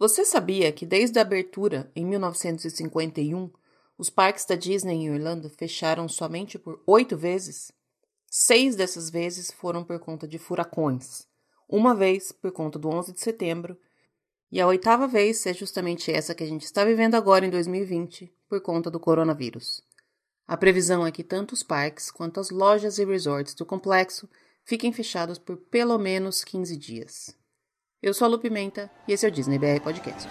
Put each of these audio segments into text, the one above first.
Você sabia que desde a abertura, em 1951, os parques da Disney em Orlando fecharam somente por oito vezes? Seis dessas vezes foram por conta de furacões, uma vez por conta do 11 de setembro, e a oitava vez é justamente essa que a gente está vivendo agora em 2020, por conta do coronavírus. A previsão é que tanto os parques quanto as lojas e resorts do complexo fiquem fechados por pelo menos 15 dias. Eu sou a Lu Pimenta e esse é o Disney BR Podcast.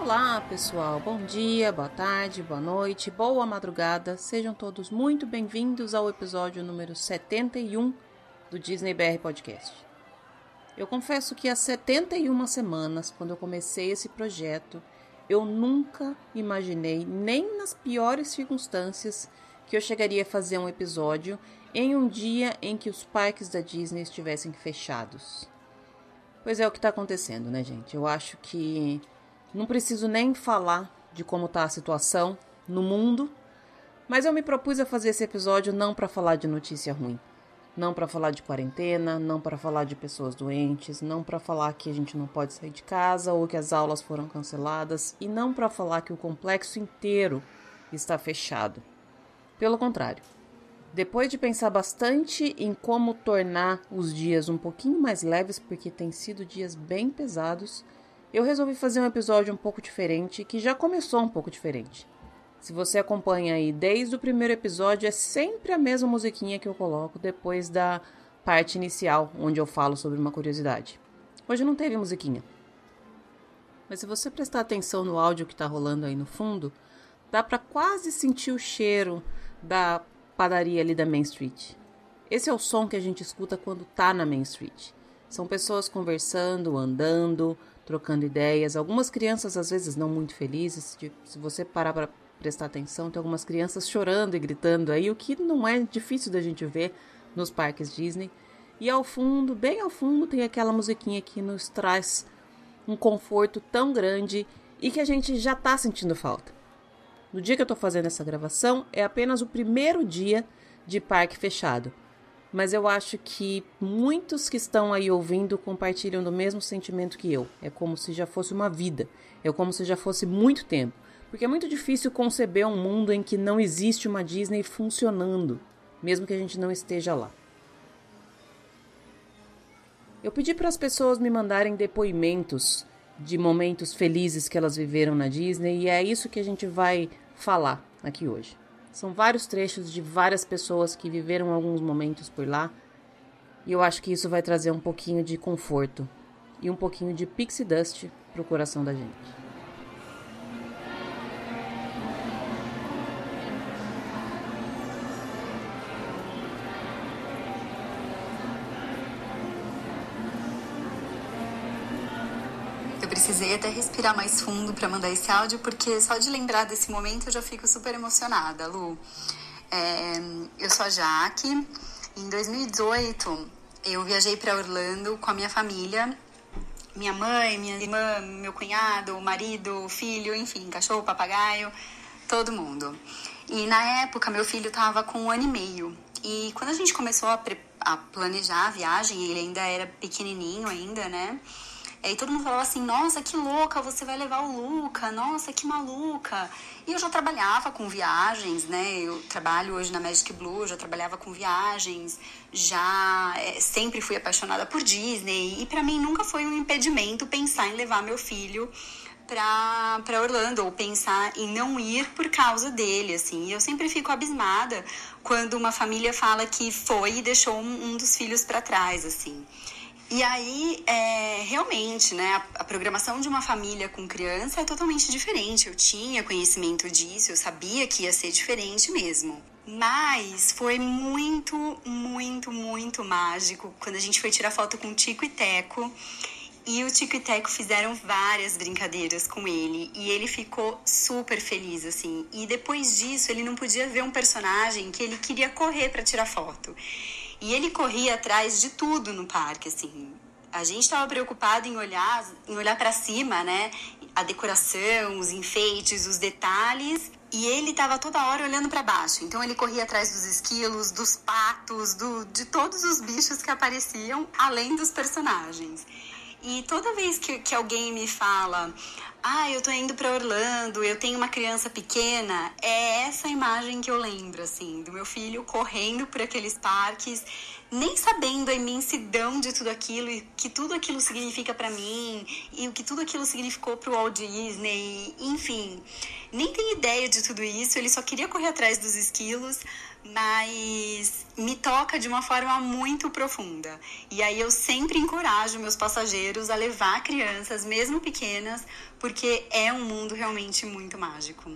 Olá, pessoal. Bom dia, boa tarde, boa noite, boa madrugada. Sejam todos muito bem-vindos ao episódio número 71 do Disney BR Podcast. Eu confesso que há 71 semanas, quando eu comecei esse projeto, eu nunca imaginei, nem nas piores circunstâncias, que eu chegaria a fazer um episódio em um dia em que os parques da Disney estivessem fechados. Pois é o que está acontecendo, né, gente? Eu acho que não preciso nem falar de como está a situação no mundo, mas eu me propus a fazer esse episódio não para falar de notícia ruim não para falar de quarentena, não para falar de pessoas doentes, não para falar que a gente não pode sair de casa ou que as aulas foram canceladas e não para falar que o complexo inteiro está fechado. Pelo contrário, depois de pensar bastante em como tornar os dias um pouquinho mais leves, porque têm sido dias bem pesados, eu resolvi fazer um episódio um pouco diferente que já começou um pouco diferente. Se você acompanha aí desde o primeiro episódio, é sempre a mesma musiquinha que eu coloco depois da parte inicial, onde eu falo sobre uma curiosidade. Hoje não teve musiquinha. Mas se você prestar atenção no áudio que está rolando aí no fundo, dá para quase sentir o cheiro da padaria ali da Main Street. Esse é o som que a gente escuta quando tá na Main Street. São pessoas conversando, andando, trocando ideias. Algumas crianças às vezes não muito felizes. Se você parar para prestar atenção, tem algumas crianças chorando e gritando aí, o que não é difícil da gente ver nos parques Disney. E ao fundo, bem ao fundo, tem aquela musiquinha que nos traz um conforto tão grande e que a gente já está sentindo falta. No dia que eu estou fazendo essa gravação, é apenas o primeiro dia de parque fechado. Mas eu acho que muitos que estão aí ouvindo compartilham do mesmo sentimento que eu. É como se já fosse uma vida. É como se já fosse muito tempo. Porque é muito difícil conceber um mundo em que não existe uma Disney funcionando, mesmo que a gente não esteja lá. Eu pedi para as pessoas me mandarem depoimentos de momentos felizes que elas viveram na Disney e é isso que a gente vai falar aqui hoje. São vários trechos de várias pessoas que viveram alguns momentos por lá e eu acho que isso vai trazer um pouquinho de conforto e um pouquinho de pixie dust para o coração da gente. Precisei até respirar mais fundo para mandar esse áudio, porque só de lembrar desse momento eu já fico super emocionada, Lu. É, eu sou a Jaque. Em 2018, eu viajei para Orlando com a minha família. Minha mãe, minha irmã, meu cunhado, marido, filho, enfim, cachorro, papagaio, todo mundo. E na época, meu filho estava com um ano e meio. E quando a gente começou a, a planejar a viagem, ele ainda era pequenininho ainda, né? E todo mundo falava assim, nossa, que louca, você vai levar o Luca, nossa, que maluca. E eu já trabalhava com viagens, né? Eu trabalho hoje na Magic Blue, já trabalhava com viagens, já é, sempre fui apaixonada por Disney. E para mim nunca foi um impedimento pensar em levar meu filho para Orlando ou pensar em não ir por causa dele, assim. Eu sempre fico abismada quando uma família fala que foi e deixou um, um dos filhos para trás, assim. E aí, é, realmente, né, a, a, programação de uma família com criança é totalmente diferente. Eu tinha conhecimento disso, eu sabia que ia ser diferente mesmo. Mas foi muito, muito, muito mágico quando a gente foi tirar foto com o Tico e Teco. E o Tico e Teco fizeram várias brincadeiras com ele. E ele ficou super feliz, assim. E depois disso, ele não podia ver um personagem que ele queria correr para tirar foto. E ele corria atrás de tudo no parque, assim. A gente estava preocupado em olhar, em olhar para cima, né? A decoração, os enfeites, os detalhes, e ele estava toda hora olhando para baixo. Então ele corria atrás dos esquilos, dos patos, do, de todos os bichos que apareciam, além dos personagens. E toda vez que, que alguém me fala, ah, eu tô indo para Orlando, eu tenho uma criança pequena, é essa imagem que eu lembro, assim, do meu filho correndo por aqueles parques, nem sabendo a imensidão de tudo aquilo e que tudo aquilo significa para mim e o que tudo aquilo significou pro Walt Disney, enfim, nem tem ideia de tudo isso, ele só queria correr atrás dos esquilos, mas me toca de uma forma muito profunda. E aí eu sempre encorajo meus passageiros a levar crianças, mesmo pequenas, porque é um mundo realmente muito mágico.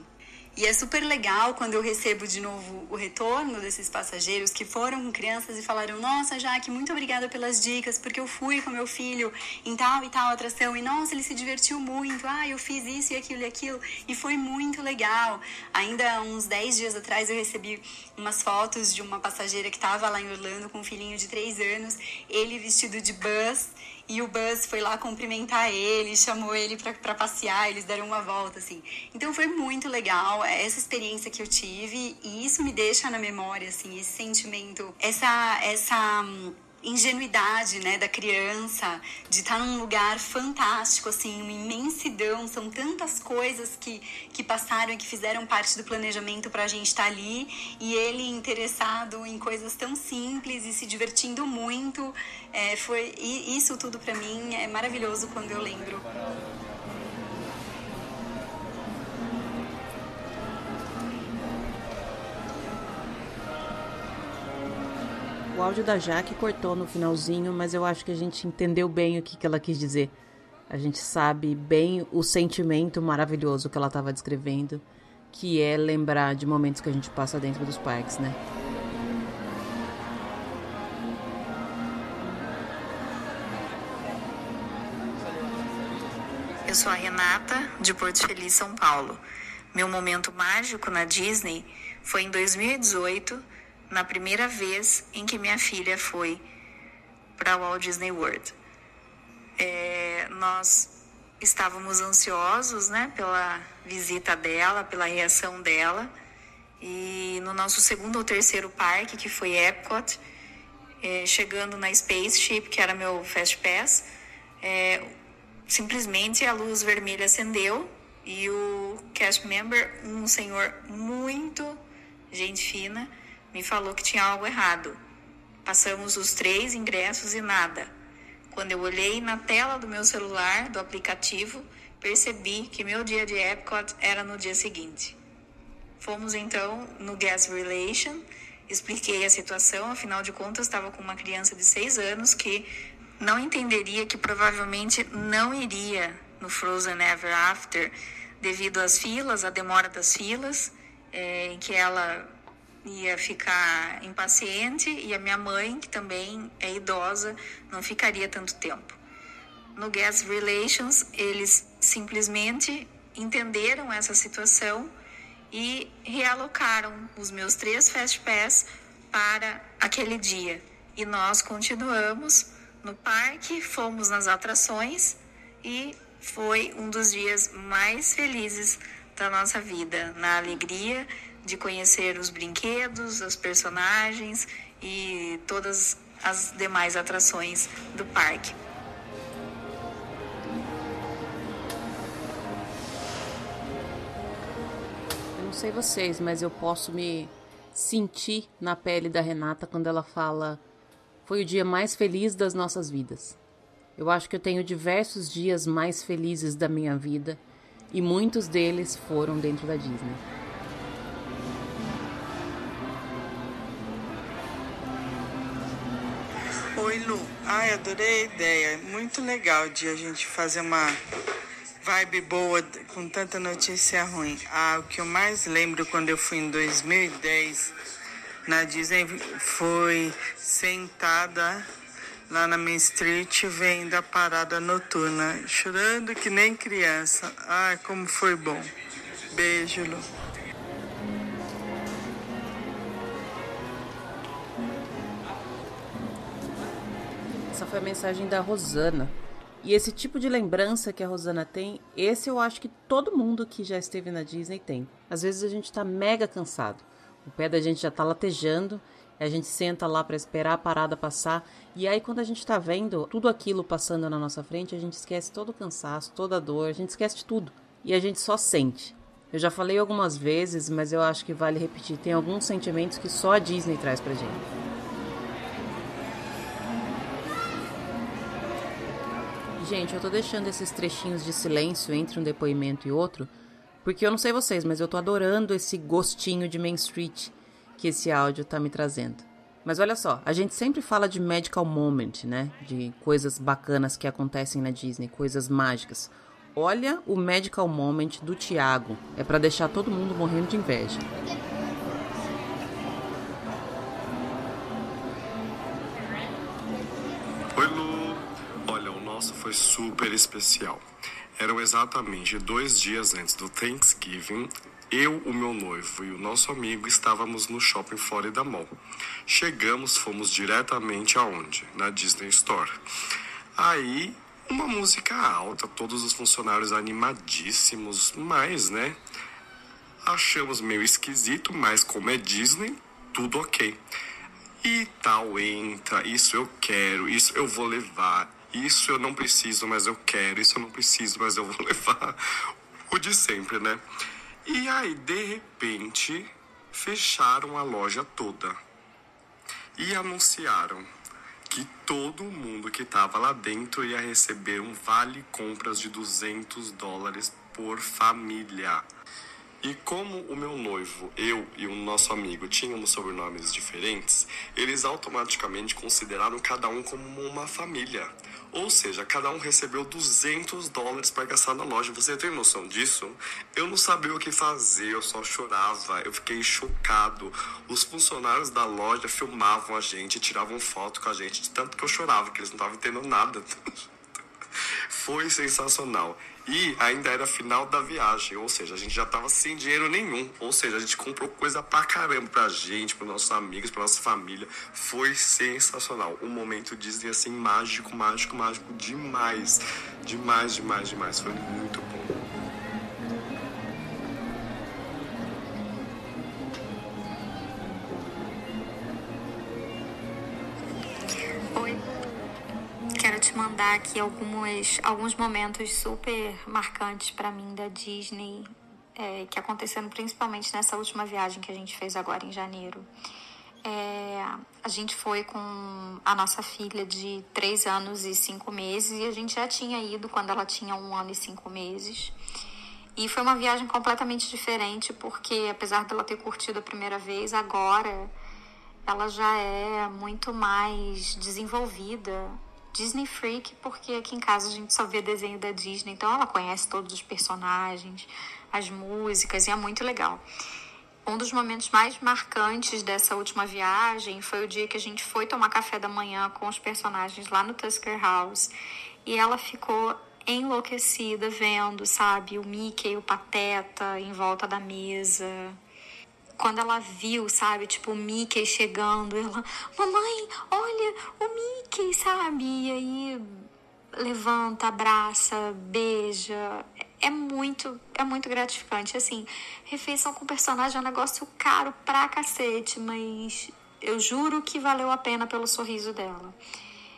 E é super legal quando eu recebo de novo o retorno desses passageiros que foram com crianças e falaram: Nossa, Jaque, muito obrigada pelas dicas, porque eu fui com meu filho em tal e tal atração e nossa, ele se divertiu muito. Ah, eu fiz isso e aquilo e aquilo e foi muito legal. Ainda uns 10 dias atrás eu recebi umas fotos de uma passageira que estava lá em Orlando com um filhinho de 3 anos, ele vestido de Buzz e o Buzz foi lá cumprimentar ele, chamou ele para passear, eles deram uma volta, assim. Então foi muito legal essa experiência que eu tive e isso me deixa na memória, assim, esse sentimento, essa, essa hum, ingenuidade, né, da criança, de estar num lugar fantástico, assim, uma imensidão, são tantas coisas que, que passaram e que fizeram parte do planejamento para a gente estar ali, e ele interessado em coisas tão simples e se divertindo muito, é, foi e isso tudo para mim é maravilhoso quando eu lembro. O áudio da Jaque cortou no finalzinho, mas eu acho que a gente entendeu bem o que, que ela quis dizer. A gente sabe bem o sentimento maravilhoso que ela estava descrevendo, que é lembrar de momentos que a gente passa dentro dos parques, né? Eu sou a Renata, de Porto Feliz, São Paulo. Meu momento mágico na Disney foi em 2018 na primeira vez em que minha filha foi para Walt Disney World. É, nós estávamos ansiosos né, pela visita dela, pela reação dela. E no nosso segundo ou terceiro parque, que foi Epcot, é, chegando na Spaceship, que era meu Fast Pass, é, simplesmente a luz vermelha acendeu e o cast member, um senhor muito gente fina, me falou que tinha algo errado. Passamos os três ingressos e nada. Quando eu olhei na tela do meu celular, do aplicativo, percebi que meu dia de Epcot era no dia seguinte. Fomos então no Guest Relation, expliquei a situação, afinal de contas estava com uma criança de seis anos que não entenderia que provavelmente não iria no Frozen Ever After devido às filas, à demora das filas, é, em que ela ia ficar impaciente e a minha mãe, que também é idosa, não ficaria tanto tempo. No Guest Relations, eles simplesmente entenderam essa situação e realocaram os meus três Fast Pass para aquele dia. E nós continuamos no parque, fomos nas atrações e foi um dos dias mais felizes da nossa vida, na alegria de conhecer os brinquedos, os personagens e todas as demais atrações do parque. Eu não sei vocês, mas eu posso me sentir na pele da Renata quando ela fala: Foi o dia mais feliz das nossas vidas. Eu acho que eu tenho diversos dias mais felizes da minha vida e muitos deles foram dentro da Disney. Lu. Ai, adorei a ideia. Muito legal de a gente fazer uma vibe boa com tanta notícia ruim. Ah, o que eu mais lembro quando eu fui em 2010 na Disney foi sentada lá na Main Street vendo a parada noturna, chorando que nem criança. Ai, como foi bom. Beijo, Lu. Essa foi a mensagem da Rosana. E esse tipo de lembrança que a Rosana tem, esse eu acho que todo mundo que já esteve na Disney tem. Às vezes a gente tá mega cansado. O pé da gente já tá latejando, a gente senta lá para esperar a parada passar, e aí quando a gente tá vendo tudo aquilo passando na nossa frente, a gente esquece todo o cansaço, toda a dor, a gente esquece de tudo. E a gente só sente. Eu já falei algumas vezes, mas eu acho que vale repetir. Tem alguns sentimentos que só a Disney traz pra gente. Gente, eu tô deixando esses trechinhos de silêncio entre um depoimento e outro, porque eu não sei vocês, mas eu tô adorando esse gostinho de Main Street que esse áudio tá me trazendo. Mas olha só, a gente sempre fala de medical moment, né? De coisas bacanas que acontecem na Disney, coisas mágicas. Olha o medical moment do Tiago. É para deixar todo mundo morrendo de inveja. Foi super especial. Eram exatamente dois dias antes do Thanksgiving. Eu, o meu noivo e o nosso amigo estávamos no shopping Florida Mall. Chegamos, fomos diretamente aonde? Na Disney Store. Aí, uma música alta, todos os funcionários animadíssimos, mas, né? Achamos meio esquisito, mas como é Disney, tudo ok. E tal entra, isso eu quero, isso eu vou levar, isso eu não preciso, mas eu quero. Isso eu não preciso, mas eu vou levar. O de sempre, né? E aí, de repente, fecharam a loja toda. E anunciaram que todo mundo que estava lá dentro ia receber um vale compras de 200 dólares por família. E como o meu noivo, eu e o nosso amigo tínhamos sobrenomes diferentes, eles automaticamente consideraram cada um como uma família. Ou seja, cada um recebeu 200 dólares para gastar na loja. Você tem noção disso? Eu não sabia o que fazer, eu só chorava. Eu fiquei chocado. Os funcionários da loja filmavam a gente, tiravam foto com a gente, de tanto que eu chorava, que eles não estavam entendendo nada. Foi sensacional. E ainda era final da viagem, ou seja, a gente já tava sem dinheiro nenhum. Ou seja, a gente comprou coisa pra caramba pra gente, pros nossos amigos, pra nossa família. Foi sensacional. Um momento Disney assim, mágico, mágico, mágico demais. Demais, demais, demais. Foi muito bom. Mandar aqui alguns, alguns momentos super marcantes para mim da Disney, é, que aconteceram principalmente nessa última viagem que a gente fez agora em janeiro. É, a gente foi com a nossa filha de 3 anos e 5 meses e a gente já tinha ido quando ela tinha um ano e 5 meses. E foi uma viagem completamente diferente, porque apesar dela ter curtido a primeira vez, agora ela já é muito mais desenvolvida Disney Freak, porque aqui em casa a gente só vê desenho da Disney, então ela conhece todos os personagens, as músicas, e é muito legal. Um dos momentos mais marcantes dessa última viagem foi o dia que a gente foi tomar café da manhã com os personagens lá no Tusker House e ela ficou enlouquecida vendo, sabe, o Mickey, o Pateta em volta da mesa quando ela viu, sabe, tipo, o Mickey chegando, ela, mamãe, olha o Mickey, sabe? E aí levanta, abraça, beija. É muito, é muito gratificante. Assim, refeição com personagem é um negócio caro pra cacete, mas eu juro que valeu a pena pelo sorriso dela.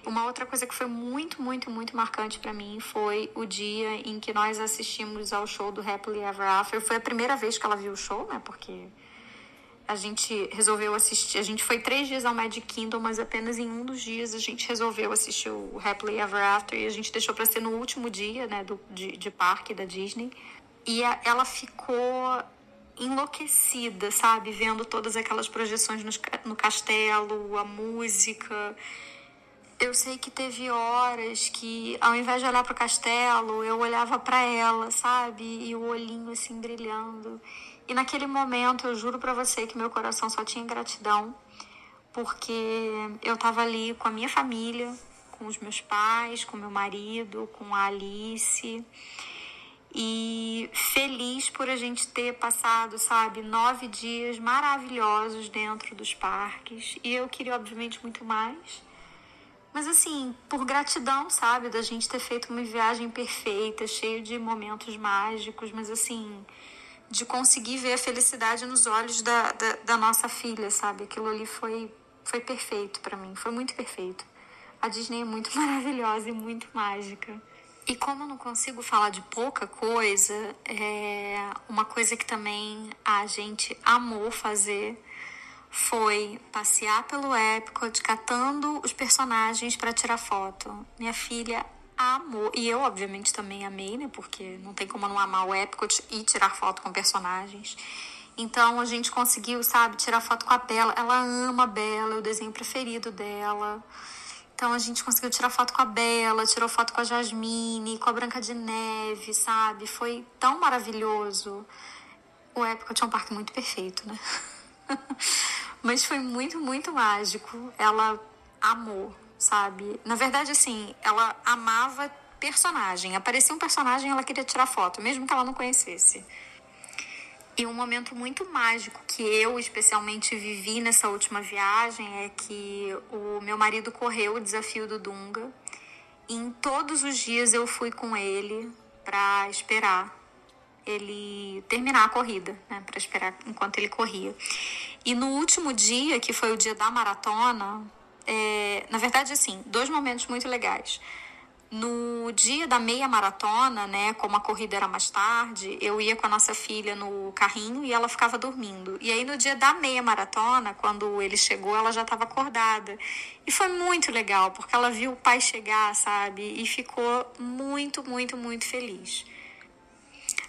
Uma outra coisa que foi muito, muito, muito marcante para mim foi o dia em que nós assistimos ao show do Happily Ever After. Foi a primeira vez que ela viu o show, né? Porque a gente resolveu assistir. A gente foi três dias ao Magic Kingdom, mas apenas em um dos dias a gente resolveu assistir o Happily Ever After e a gente deixou para ser no último dia, né, do, de, de parque da Disney. E a, ela ficou enlouquecida, sabe, vendo todas aquelas projeções no, no castelo, a música. Eu sei que teve horas que, ao invés de olhar para o castelo, eu olhava para ela, sabe, e o olhinho assim brilhando. E naquele momento, eu juro para você que meu coração só tinha gratidão, porque eu estava ali com a minha família, com os meus pais, com meu marido, com a Alice, e feliz por a gente ter passado, sabe, nove dias maravilhosos dentro dos parques. E eu queria, obviamente, muito mais, Mas assim, por gratidão, sabe, da gente ter feito uma viagem perfeita, cheio de momentos mágicos, mas assim, de conseguir ver a felicidade nos olhos da, da, da nossa filha, sabe? Aquilo ali foi, foi perfeito para mim, foi muito perfeito. A Disney é muito maravilhosa e muito mágica. E como eu não consigo falar de pouca coisa, é uma coisa que também a gente amou fazer foi passear pelo Epcot catando os personagens para tirar foto. Minha filha amou, e eu obviamente também amei, né? Porque não tem como não amar o Epcot e tirar foto com personagens. Então a gente conseguiu, sabe, tirar foto com a Bela. Ela ama a Bela, é o desenho preferido dela. Então a gente conseguiu tirar foto com a Bela, tirou foto com a Jasmine, com a Branca de Neve, sabe? Foi tão maravilhoso. O Epcot é um parque muito perfeito, né? Mas foi muito, muito mágico. Ela amou, sabe? Na verdade, assim, ela amava personagem. Aparecia um personagem ela queria tirar foto, mesmo que ela não conhecesse. E um momento muito mágico que eu especialmente vivi nessa última viagem é que o meu marido correu o desafio do Dunga. E em todos os dias eu fui com ele para esperar ele terminar a corrida, né, para esperar enquanto ele corria. E no último dia, que foi o dia da maratona, é, na verdade, assim, dois momentos muito legais. No dia da meia maratona, né, como a corrida era mais tarde, eu ia com a nossa filha no carrinho e ela ficava dormindo. E aí no dia da meia maratona, quando ele chegou, ela já estava acordada. E foi muito legal, porque ela viu o pai chegar, sabe? E ficou muito, muito, muito feliz.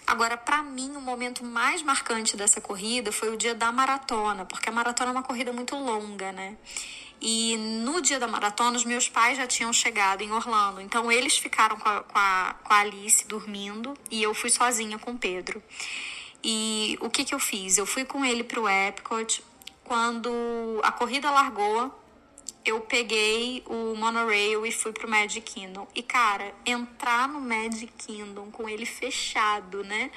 Agora, para mim, o momento mais marcante dessa corrida foi o dia da maratona, porque a maratona é uma corrida muito longa, né? E no dia da maratona, os meus pais já tinham chegado em Orlando, então eles ficaram com a, com a, com a Alice dormindo e eu fui sozinha com o Pedro. E o que, que eu fiz? Eu fui com ele pro Epcot. Quando a corrida largou, eu peguei o monorail e fui pro Magic Kingdom. E, cara, entrar no Magic Kingdom com ele fechado, né?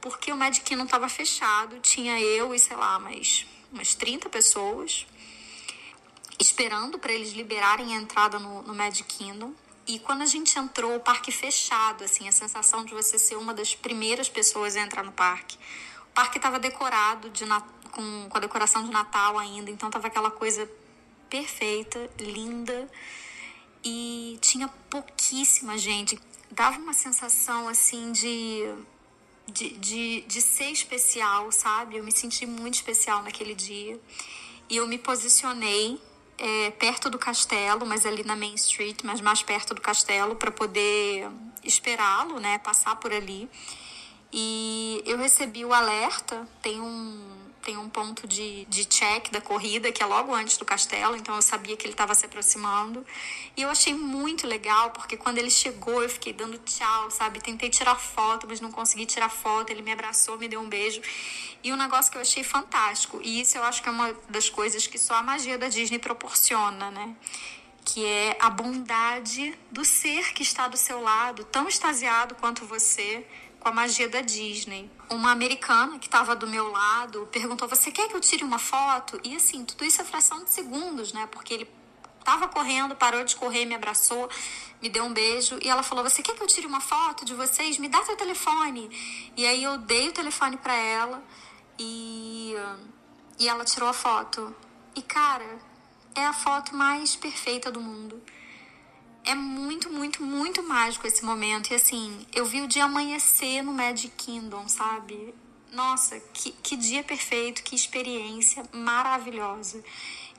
Porque o Magic Kingdom tava fechado, tinha eu e, sei lá, mais umas 30 pessoas esperando para eles liberarem a entrada no, no Magic Kingdom. E quando a gente entrou, o parque fechado, assim, a sensação de você ser uma das primeiras pessoas a entrar no parque. O parque estava decorado de, com, com a decoração de Natal ainda, então tava aquela coisa perfeita, linda e tinha pouquíssima gente. Dava uma sensação assim de, de, de, de ser especial, sabe? Eu me senti muito especial naquele dia e eu me posicionei é, perto do castelo, mas ali na Main Street, mas mais perto do castelo, para poder esperá-lo, né? Passar por ali. E eu recebi o alerta, tem um tem um ponto de, de check da corrida, que é logo antes do castelo, então eu sabia que ele estava se aproximando. E eu achei muito legal, porque quando ele chegou, eu fiquei dando tchau, sabe? Tentei tirar foto, mas não consegui tirar foto. Ele me abraçou, me deu um beijo. E um negócio que eu achei fantástico, e isso eu acho que é uma das coisas que só a magia da Disney proporciona, né? que é a bondade do ser que está do seu lado, tão extasiado quanto você, com a magia da Disney. Uma americana que estava do meu lado perguntou: Você quer que eu tire uma foto? E assim, tudo isso é fração de segundos, né? Porque ele estava correndo, parou de correr, me abraçou, me deu um beijo e ela falou: Você quer que eu tire uma foto de vocês? Me dá seu telefone. E aí eu dei o telefone para ela e, e ela tirou a foto. E cara, é a foto mais perfeita do mundo é muito, muito, muito mágico esse momento. E assim, eu vi o dia amanhecer no Magic Kingdom, sabe? Nossa, que, que dia perfeito, que experiência maravilhosa.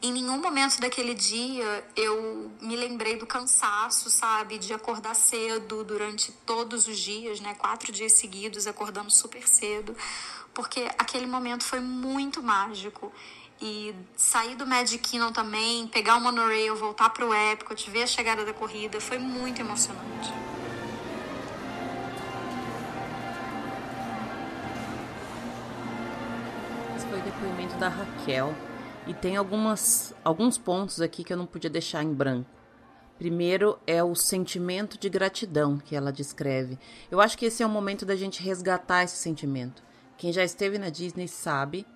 Em nenhum momento daquele dia eu me lembrei do cansaço, sabe? De acordar cedo durante todos os dias, né? Quatro dias seguidos, acordando super cedo. Porque aquele momento foi muito mágico. E sair do Magic Kingdom também, pegar o monorail, voltar pro Epcot, ver a chegada da corrida, foi muito emocionante. Esse foi o depoimento da Raquel. E tem algumas, alguns pontos aqui que eu não podia deixar em branco. Primeiro é o sentimento de gratidão que ela descreve. Eu acho que esse é o momento da gente resgatar esse sentimento. Quem já esteve na Disney sabe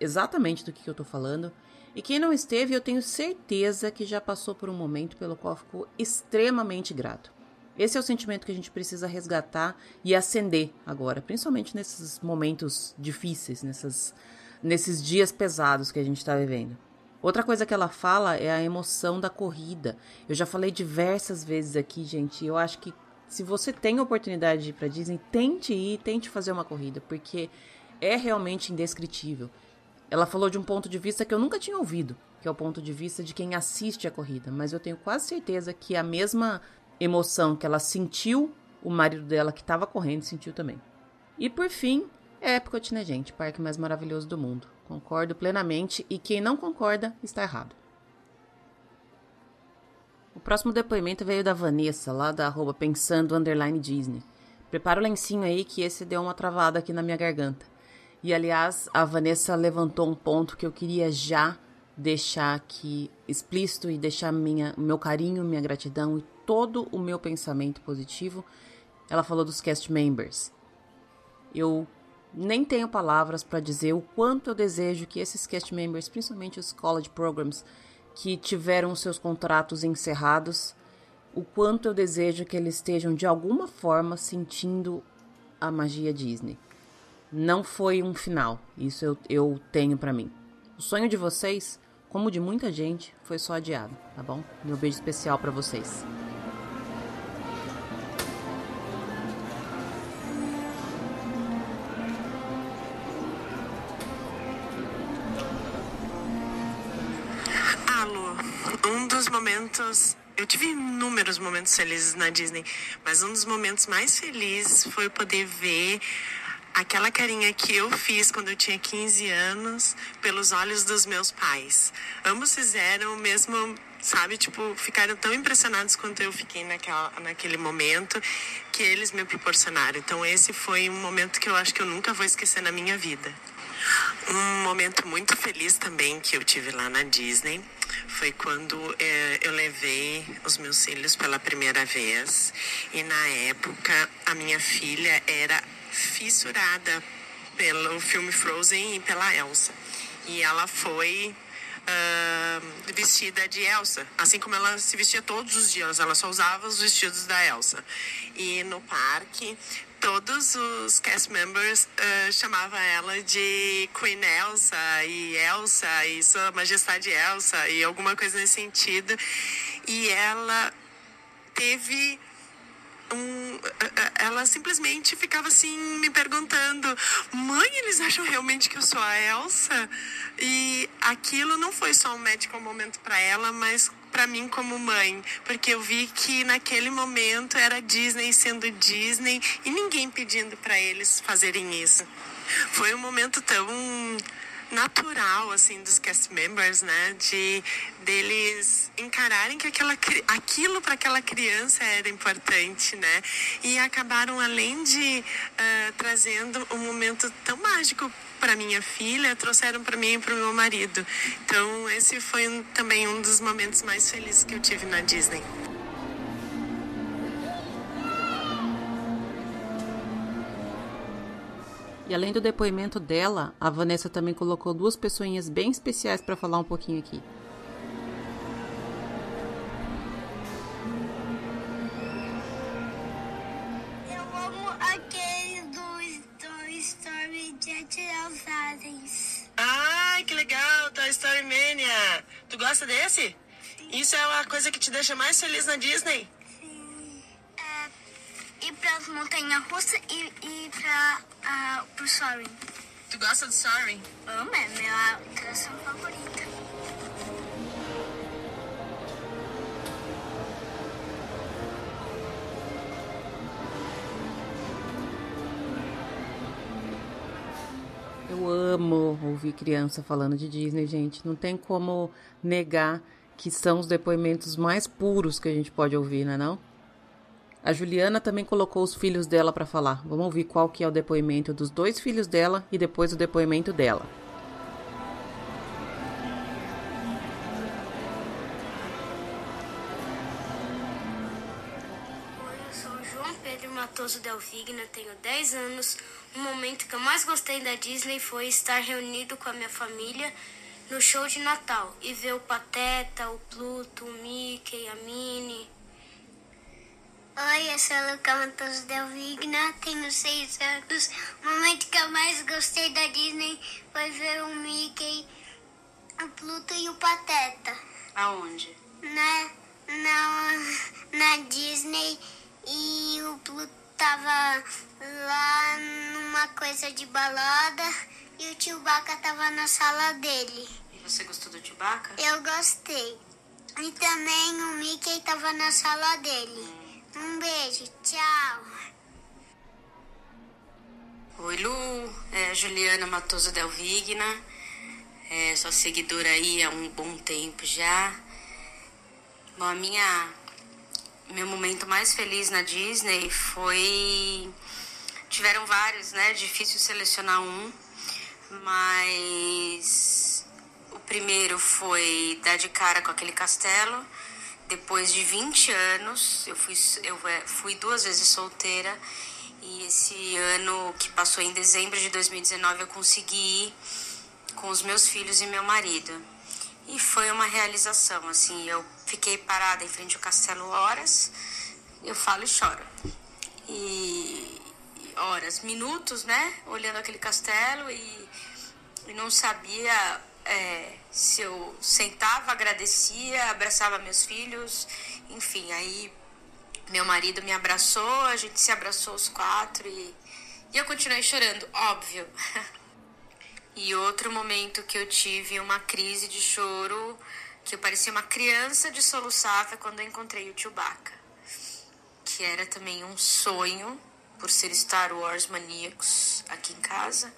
exatamente do que, eu tô falando. E quem não esteve, eu tenho certeza que já passou por um momento pelo qual ficou extremamente grato. Esse é o sentimento que a gente precisa resgatar e acender agora, principalmente nesses momentos difíceis, nessas, nesses dias pesados que a gente está vivendo. Outra coisa que ela fala é a emoção da corrida. Eu já falei diversas vezes aqui, gente. Eu acho que se você tem a oportunidade de ir para Disney, tente ir, tente fazer uma corrida, porque é realmente indescritível. Ela falou de um ponto de vista que eu nunca tinha ouvido, que é o ponto de vista de quem assiste a corrida, mas eu tenho quase certeza que a mesma emoção que ela sentiu, o marido dela que estava correndo sentiu também. E por fim, Epcot, né, gente? Parque mais maravilhoso do mundo. Concordo plenamente e quem não concorda está errado. O próximo depoimento veio da Vanessa, lá da arroba Pensando Underline Disney. Prepara o lencinho aí que esse deu uma travada aqui na minha garganta. E aliás, a Vanessa levantou um ponto que eu queria já deixar aqui explícito e deixar minha, meu carinho, minha gratidão e todo o meu pensamento positivo. Ela falou dos cast members. Eu nem tenho palavras para dizer o quanto eu desejo que esses cast members, principalmente os college programs que tiveram seus contratos encerrados, o quanto eu desejo que eles estejam de alguma forma sentindo a magia Disney. Não foi um final, isso eu, eu tenho para mim. O sonho de vocês, como de muita gente, foi só adiado, tá bom? Meu beijo especial para vocês. momentos. Eu tive inúmeros momentos felizes na Disney, mas um dos momentos mais felizes foi poder ver aquela carinha que eu fiz quando eu tinha 15 anos pelos olhos dos meus pais. Ambos fizeram o mesmo, sabe, tipo, ficaram tão impressionados quanto eu fiquei naquela, naquele momento que eles me proporcionaram. Então esse foi um momento que eu acho que eu nunca vou esquecer na minha vida. Um momento muito feliz também que eu tive lá na Disney foi quando é, eu levei os meus filhos pela primeira vez e na época a minha filha era fissurada pelo filme Frozen e pela Elsa e ela foi uh, vestida de Elsa, assim como ela se vestia todos os dias, ela só usava os vestidos da Elsa. E no parque, todos os cast members uh, chamavam ela de Queen Elsa e Elsa e Sua Majestade Elsa e alguma coisa nesse sentido. E ela teve um, ela simplesmente ficava assim me perguntando: mãe, eles acham realmente que eu sou a Elsa? E aquilo não foi só um medical momento para ela, mas para mim como mãe, porque eu vi que naquele momento era Disney sendo Disney e ninguém pedindo para eles fazerem isso. Foi um momento tão natural assim dos cast members, né, de deles encararem que aquela aquilo para aquela criança era importante, né, e acabaram além de uh, trazendo um momento tão mágico para minha filha, trouxeram para mim e para o meu marido. Então esse foi um, também um dos momentos mais felizes que eu tive na Disney. E além do depoimento dela, a Vanessa também colocou duas pessoinhas bem especiais para falar um pouquinho aqui. Eu amo aqueles do Toy Story de atirar os aliens. Ai, que legal, Toy Story Mania. Tu gosta desse? Sim. Isso é a coisa que te deixa mais feliz na Disney? Ir para as montanhas russas e ir para uh, pro Soaring. Tu gosta do Soaring? Amo, é minha atração favorita. Eu amo ouvir criança falando de Disney, gente. Não tem como negar que são os depoimentos mais puros que a gente pode ouvir, não é não? A Juliana também colocou os filhos dela para falar. Vamos ouvir qual que é o depoimento dos dois filhos dela e depois o depoimento dela. Oi, eu sou João Pedro Matoso Delvigna, tenho 10 anos. O momento que eu mais gostei da Disney foi estar reunido com a minha família no show de Natal e ver o Pateta, o Pluto, o Mickey, a Minnie. Oi, eu sou a Luca Matos Delvigna, tenho seis anos. O momento que eu mais gostei da Disney foi ver o Mickey, o Pluto e o Pateta. Aonde? Na, na, na Disney e o Pluto tava lá numa coisa de balada e o Chewbacca tava na sala dele. E você gostou do Chewbacca? Eu gostei. E também o Mickey tava na sala dele. Um beijo, tchau. Oi, Lu. É Juliana Matoso Delvigna. É, sua seguidora aí há um bom tempo já. Bom, a minha... Meu momento mais feliz na Disney foi... Tiveram vários, né? Difícil selecionar um. Mas... O primeiro foi dar de cara com aquele castelo depois de 20 anos, eu fui, eu fui duas vezes solteira e esse ano que passou em dezembro de 2019 eu consegui ir com os meus filhos e meu marido. E foi uma realização, assim, eu fiquei parada em frente ao castelo horas, eu falo e choro. E horas, minutos, né, olhando aquele castelo e, e não sabia é, se eu sentava, agradecia, abraçava meus filhos, enfim, aí meu marido me abraçou, a gente se abraçou os quatro e, e eu continuei chorando, óbvio. e outro momento que eu tive uma crise de choro, que eu parecia uma criança de soluçar, foi quando eu encontrei o Chewbacca, que era também um sonho, por ser Star Wars maníacos aqui em casa.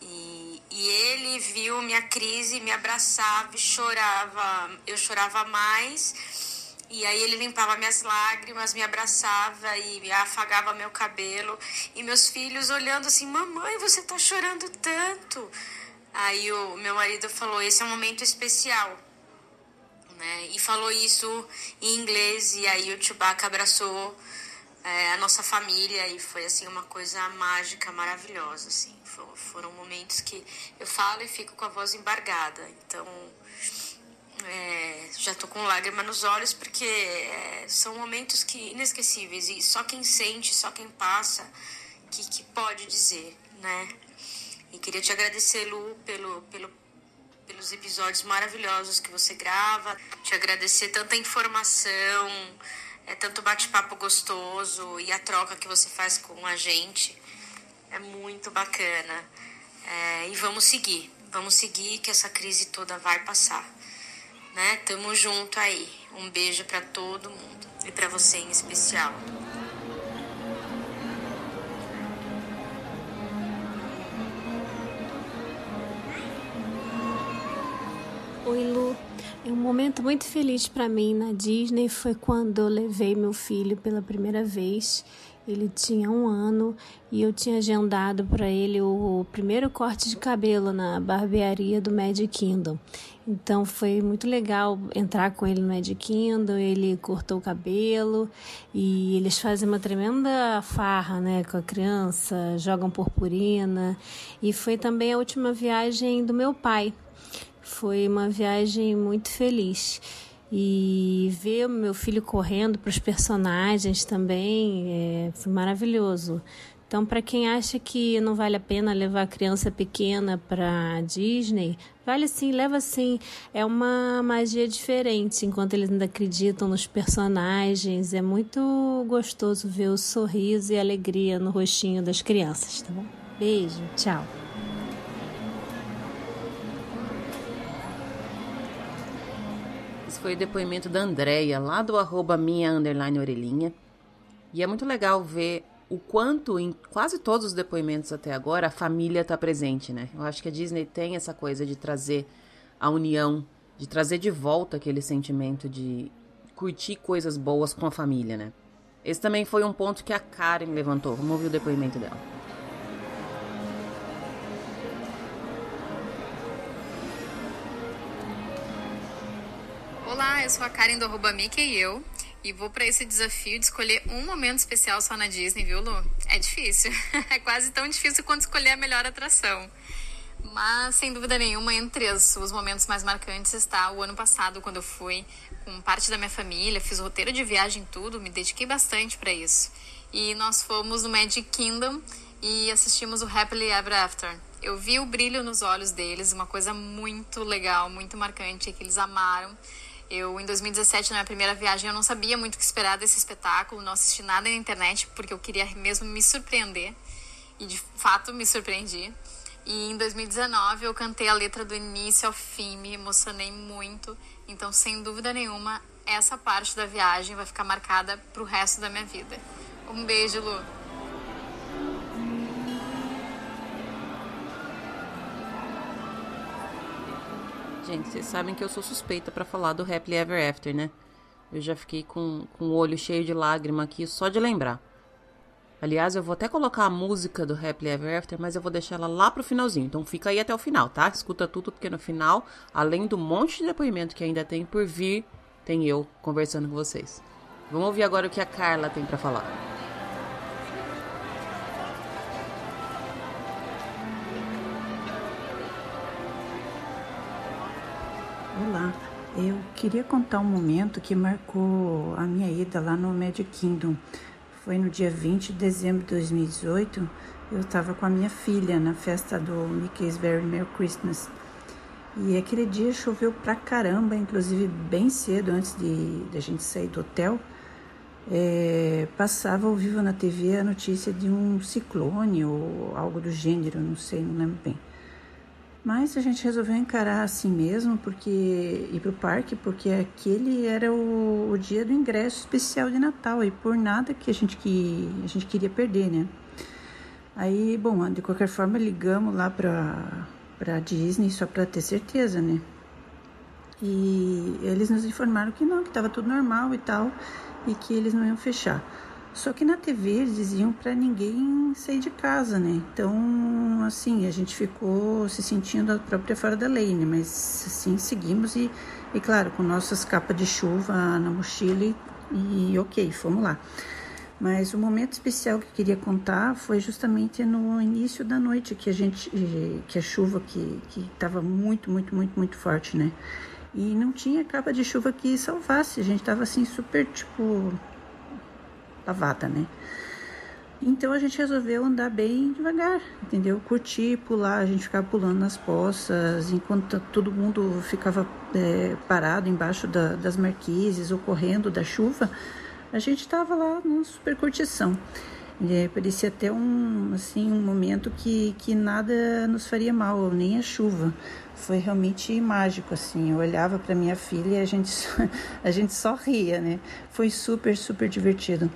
E, e ele viu minha crise, me abraçava, chorava, eu chorava mais. E aí ele limpava minhas lágrimas, me abraçava e afagava meu cabelo. E meus filhos olhando assim, mamãe, você tá chorando tanto. Aí o meu marido falou, esse é um momento especial. Né? E falou isso em inglês, e aí o Chewbacca abraçou é, a nossa família e foi assim uma coisa mágica, maravilhosa, assim. Foram momentos que eu falo e fico com a voz embargada. Então, é, já tô com lágrima nos olhos porque é, são momentos que inesquecíveis e só quem sente, só quem passa que, que pode dizer, né? E queria te agradecer, Lu, pelo, pelo, pelos episódios maravilhosos que você grava, te agradecer tanta informação, é tanto bate-papo gostoso e a troca que você faz com a gente. É muito bacana. É, e vamos seguir. Vamos seguir que essa crise toda vai passar. Né? Tamo junto aí. Um beijo para todo mundo e para você em especial. Oi, Lu. Um momento muito feliz para mim na Disney foi quando eu levei meu filho pela primeira vez ele tinha um ano e eu tinha agendado para ele o primeiro corte de cabelo na barbearia do Magic Kingdom. Então foi muito legal entrar com ele no Magic Kingdom, ele cortou o cabelo e eles fazem uma tremenda farra né, com a criança, jogam purpurina. E foi também a última viagem do meu pai. Foi uma viagem muito feliz e ver o meu filho correndo para os personagens também é, foi maravilhoso. Então, para quem acha que não vale a pena levar a criança pequena para Disney, vale sim, leva sim. É uma magia diferente, enquanto eles ainda acreditam nos personagens. É muito gostoso ver o sorriso e a alegria no rostinho das crianças, tá bom? Beijo, tchau. Foi o depoimento da Andrea, lá do arroba minha underline orelhinha. E é muito legal ver o quanto em quase todos os depoimentos até agora a família está presente, né? Eu acho que a Disney tem essa coisa de trazer a união, de trazer de volta aquele sentimento de curtir coisas boas com a família, né? Esse também foi um ponto que a Karen levantou. Vamos ouvir o depoimento dela. Olá, eu sou a Karen do arroba Mickey e eu. E vou para esse desafio de escolher um momento especial só na Disney, viu, Lu? É difícil. É quase tão difícil quanto escolher a melhor atração. Mas, sem dúvida nenhuma, entre os, os momentos mais marcantes está o ano passado, quando eu fui com parte da minha família, fiz roteiro de viagem tudo, me dediquei bastante para isso. E nós fomos no Magic Kingdom e assistimos o Happily Ever After. Eu vi o brilho nos olhos deles, uma coisa muito legal, muito marcante, que eles amaram. Eu, em 2017, na minha primeira viagem, eu não sabia muito o que esperar desse espetáculo, não assisti nada na internet, porque eu queria mesmo me surpreender. E, de fato, me surpreendi. E em 2019 eu cantei a letra do início ao fim, me emocionei muito. Então, sem dúvida nenhuma, essa parte da viagem vai ficar marcada pro resto da minha vida. Um beijo, Lu. Gente, vocês sabem que eu sou suspeita para falar do Happily Ever After, né? Eu já fiquei com, com o olho cheio de lágrima aqui só de lembrar. Aliás, eu vou até colocar a música do Happily Ever After, mas eu vou deixar ela lá pro finalzinho. Então fica aí até o final, tá? Escuta tudo, porque no final, além do monte de depoimento que ainda tem por vir, tem eu conversando com vocês. Vamos ouvir agora o que a Carla tem para falar. Olá, eu queria contar um momento que marcou a minha ida lá no Magic Kingdom. Foi no dia 20 de dezembro de 2018. Eu estava com a minha filha na festa do Mickey's Very Merry Christmas. E aquele dia choveu pra caramba, inclusive bem cedo, antes de, de a gente sair do hotel. É, passava ao vivo na TV a notícia de um ciclone ou algo do gênero, não sei, não lembro bem. Mas a gente resolveu encarar assim mesmo, porque ir pro parque, porque aquele era o, o, dia do ingresso especial de Natal e por nada que a gente que a gente queria perder, né? Aí, bom, de qualquer forma ligamos lá para para Disney só para ter certeza, né? E eles nos informaram que não, que estava tudo normal e tal e que eles não iam fechar. Só que na TV eles diziam para ninguém sair de casa, né? Então, assim, a gente ficou se sentindo a própria fora da lei, né? Mas, assim, seguimos e, e claro, com nossas capas de chuva na mochila e, e ok, fomos lá. Mas o momento especial que eu queria contar foi justamente no início da noite que a gente, que a chuva que estava muito, muito, muito, muito forte, né? E não tinha capa de chuva que salvasse. A gente tava assim super tipo lavada, né? Então a gente resolveu andar bem devagar, entendeu? Curtir, pular, a gente ficava pulando nas poças, enquanto todo mundo ficava é, parado embaixo da, das marquises ou correndo da chuva, a gente estava lá numa super curtição. E parecia até um, assim, um momento que, que nada nos faria mal, nem a chuva. Foi realmente mágico, assim. Eu olhava para minha filha e a gente, a gente só ria, né? Foi super, super divertido.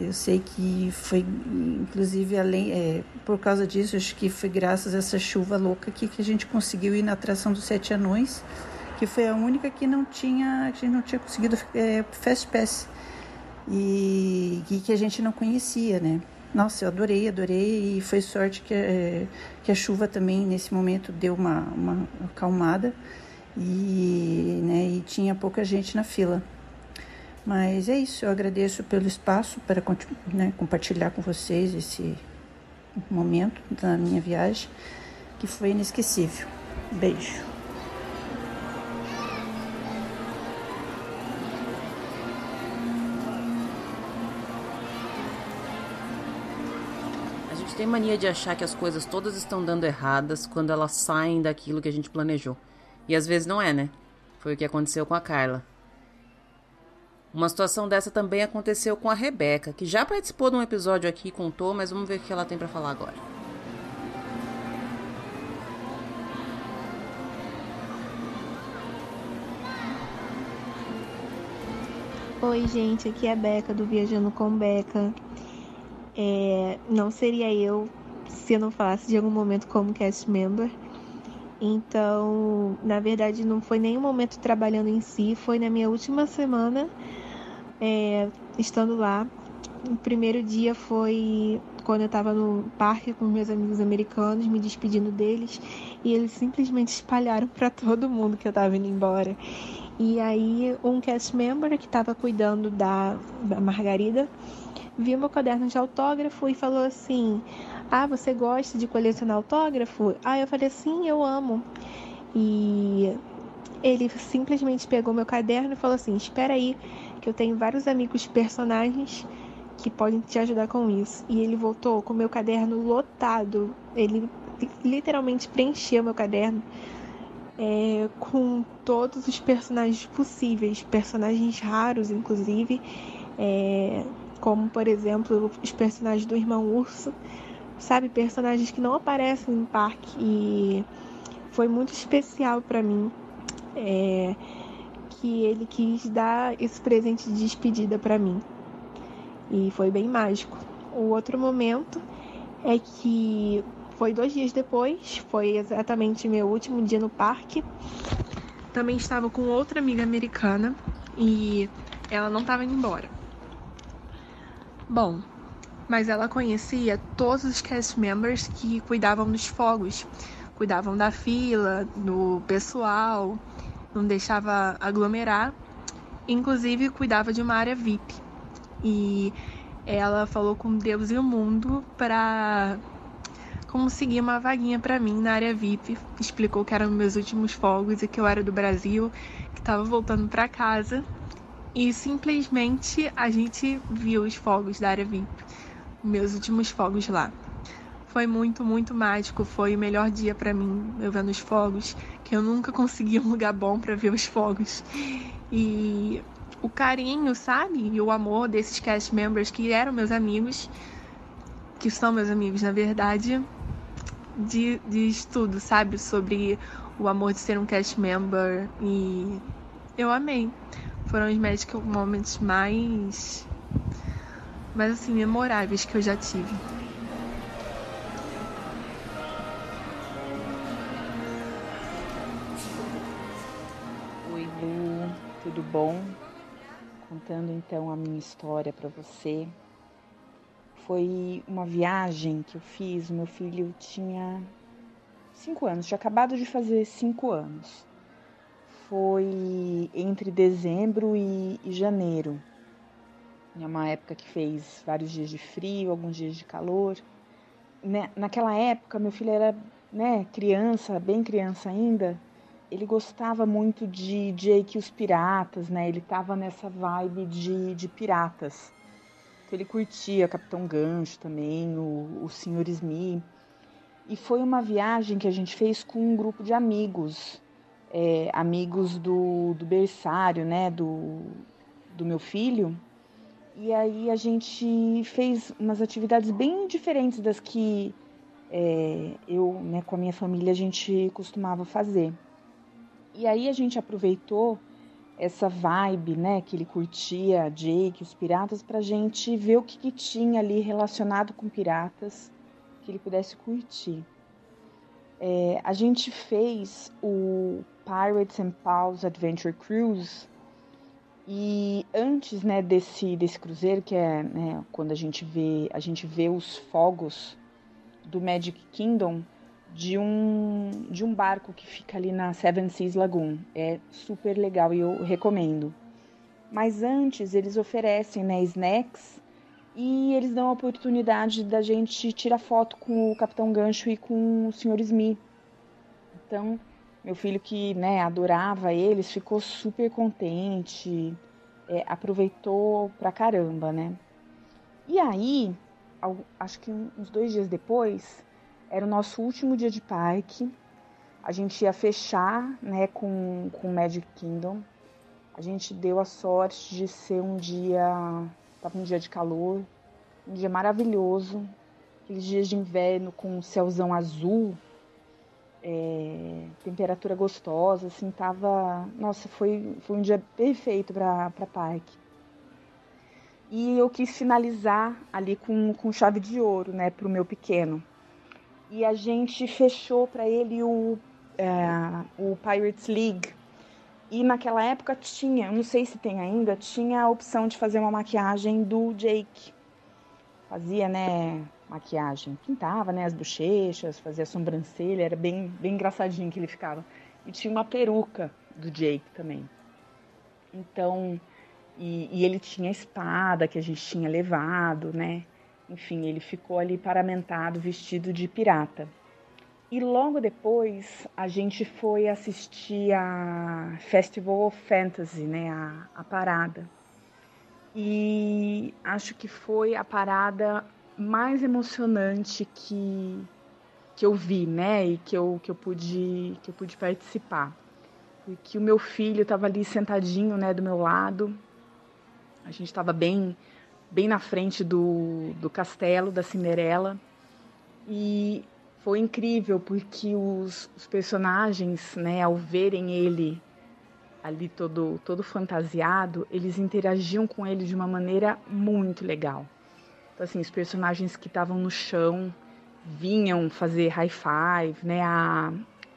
Eu sei que foi, inclusive, além, é, por causa disso, acho que foi graças a essa chuva louca aqui que a gente conseguiu ir na atração dos Sete Anões, que foi a única que não tinha, que a gente não tinha conseguido é, Fast Pass e, e que a gente não conhecia, né? Nossa, eu adorei, adorei e foi sorte que, é, que a chuva também nesse momento deu uma, uma acalmada e, né, e tinha pouca gente na fila. Mas é isso, eu agradeço pelo espaço para né, compartilhar com vocês esse momento da minha viagem, que foi inesquecível. Beijo. Tem mania de achar que as coisas todas estão dando erradas quando elas saem daquilo que a gente planejou. E às vezes não é, né? Foi o que aconteceu com a Carla. Uma situação dessa também aconteceu com a Rebeca, que já participou de um episódio aqui e contou, mas vamos ver o que ela tem para falar agora. Oi, gente, aqui é a Beca do Viajando com Beca. É, não seria eu se eu não falasse de algum momento como cast member. Então, na verdade, não foi nenhum momento trabalhando em si, foi na minha última semana é, estando lá. O primeiro dia foi quando eu estava no parque com meus amigos americanos, me despedindo deles, e eles simplesmente espalharam para todo mundo que eu estava indo embora. E aí, um cast member que estava cuidando da, da Margarida viu meu caderno de autógrafo e falou assim: Ah, você gosta de colecionar autógrafo? Ah, eu falei: Sim, eu amo. E ele simplesmente pegou meu caderno e falou assim: Espera aí, que eu tenho vários amigos personagens que podem te ajudar com isso. E ele voltou com meu caderno lotado. Ele literalmente preencheu meu caderno é, com todos os personagens possíveis, personagens raros, inclusive, é, como por exemplo os personagens do Irmão Urso, sabe, personagens que não aparecem no parque e foi muito especial para mim é, que ele quis dar esse presente de despedida para mim e foi bem mágico. O outro momento é que foi dois dias depois, foi exatamente meu último dia no parque. Também estava com outra amiga americana e ela não estava indo embora. Bom, mas ela conhecia todos os cast members que cuidavam dos fogos, cuidavam da fila, do pessoal, não deixava aglomerar, inclusive cuidava de uma área VIP. E ela falou com Deus e o mundo para conseguir uma vaguinha para mim na área VIP. Explicou que eram meus últimos fogos e que eu era do Brasil, que estava voltando para casa. E simplesmente a gente viu os fogos da área VIP, meus últimos fogos lá. Foi muito, muito mágico. Foi o melhor dia para mim, eu vendo os fogos, que eu nunca consegui um lugar bom para ver os fogos. E o carinho, sabe? E o amor desses cast members que eram meus amigos, que são meus amigos na verdade, de, de estudo, sabe? Sobre o amor de ser um cast member e eu amei. Foram os Magic Moments mais, mais assim, memoráveis que eu já tive. Oi, Lu, tudo bom? Contando então a minha história para você. Foi uma viagem que eu fiz. Meu filho tinha cinco anos, tinha acabado de fazer cinco anos. Foi entre dezembro e, e janeiro. É uma época que fez vários dias de frio, alguns dias de calor. Né, naquela época, meu filho era né, criança, bem criança ainda. Ele gostava muito de Jake e os Piratas, né? Ele tava nessa vibe de, de piratas ele curtia Capitão Gancho também, o, o Sr. Smith. E foi uma viagem que a gente fez com um grupo de amigos, é, amigos do, do berçário, né, do, do meu filho. E aí a gente fez umas atividades bem diferentes das que é, eu, né, com a minha família, a gente costumava fazer. E aí a gente aproveitou essa vibe, né, que ele curtia, Jake, os piratas, para gente ver o que, que tinha ali relacionado com piratas que ele pudesse curtir. É, a gente fez o Pirates and Pals Adventure Cruise e antes, né, desse desse cruzeiro que é, né, quando a gente vê a gente vê os fogos do Magic Kingdom, de um, de um barco que fica ali na Seven Seas Lagoon. É super legal e eu recomendo. Mas antes eles oferecem né, snacks e eles dão a oportunidade da gente tirar foto com o Capitão Gancho e com o Sr. Smith. Então, meu filho que né, adorava eles ficou super contente, é, aproveitou pra caramba, né? E aí, acho que uns dois dias depois, era o nosso último dia de parque. A gente ia fechar né, com, com Magic Kingdom. A gente deu a sorte de ser um dia. Tava um dia de calor, um dia maravilhoso. Aqueles dias de inverno com um céuzão azul, é, temperatura gostosa, assim, tava. Nossa, foi, foi um dia perfeito para parque. E eu quis finalizar ali com, com chave de ouro, né, pro meu pequeno e a gente fechou para ele o, é, o Pirates League. E naquela época tinha, não sei se tem ainda, tinha a opção de fazer uma maquiagem do Jake. Fazia, né, maquiagem, pintava, né, as bochechas, fazia sobrancelha, era bem, bem engraçadinho que ele ficava. E tinha uma peruca do Jake também. Então, e, e ele tinha a espada que a gente tinha levado, né? enfim, ele ficou ali paramentado, vestido de pirata. E logo depois a gente foi assistir a Festival of Fantasy, né, a, a parada. E acho que foi a parada mais emocionante que, que eu vi, né, e que eu, que eu pude que eu pude participar. Porque o meu filho estava ali sentadinho, né, do meu lado. A gente estava bem bem na frente do, do castelo da Cinderela. E foi incrível porque os, os personagens, né, ao verem ele ali todo todo fantasiado, eles interagiam com ele de uma maneira muito legal. Então assim, os personagens que estavam no chão vinham fazer high five, né? A,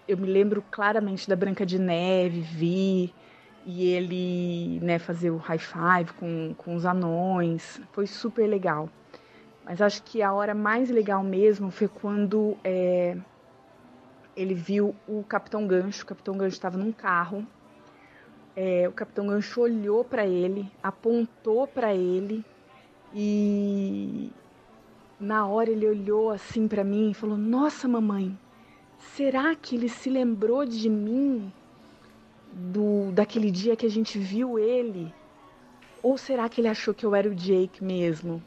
eu me lembro claramente da Branca de Neve, vi e ele, né, fazer o high five com, com os anões, foi super legal. Mas acho que a hora mais legal mesmo foi quando é, ele viu o Capitão Gancho. O Capitão Gancho estava num carro. É, o Capitão Gancho olhou para ele, apontou para ele e na hora ele olhou assim para mim e falou: Nossa, mamãe, será que ele se lembrou de mim do daquele dia que a gente viu ele? Ou será que ele achou que eu era o Jake mesmo?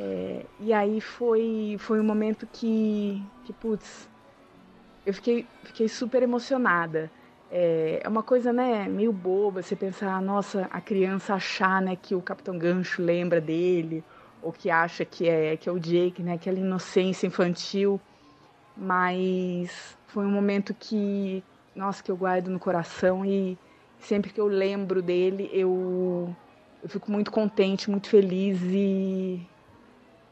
É, e aí foi, foi um momento que, que putz, eu fiquei, fiquei super emocionada. É, é uma coisa, né, meio boba você pensar, nossa, a criança achar, né, que o Capitão Gancho lembra dele, ou que acha que é, que é o Jake, né, aquela inocência infantil. Mas foi um momento que, nossa, que eu guardo no coração e sempre que eu lembro dele, eu, eu fico muito contente, muito feliz e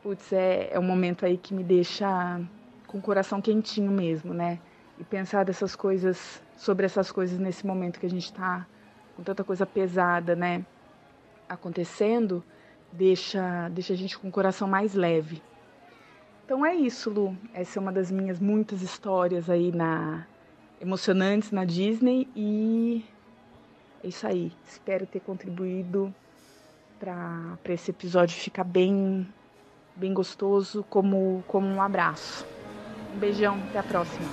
putz, é, é um momento aí que me deixa com o coração quentinho mesmo, né? E pensar dessas coisas, sobre essas coisas nesse momento que a gente está com tanta coisa pesada, né? Acontecendo, deixa, deixa a gente com o coração mais leve. Então é isso, Lu. Essa é uma das minhas muitas histórias aí na emocionantes na Disney e é isso aí. Espero ter contribuído para esse episódio ficar bem bem gostoso, como, como um abraço. Um beijão, até a próxima.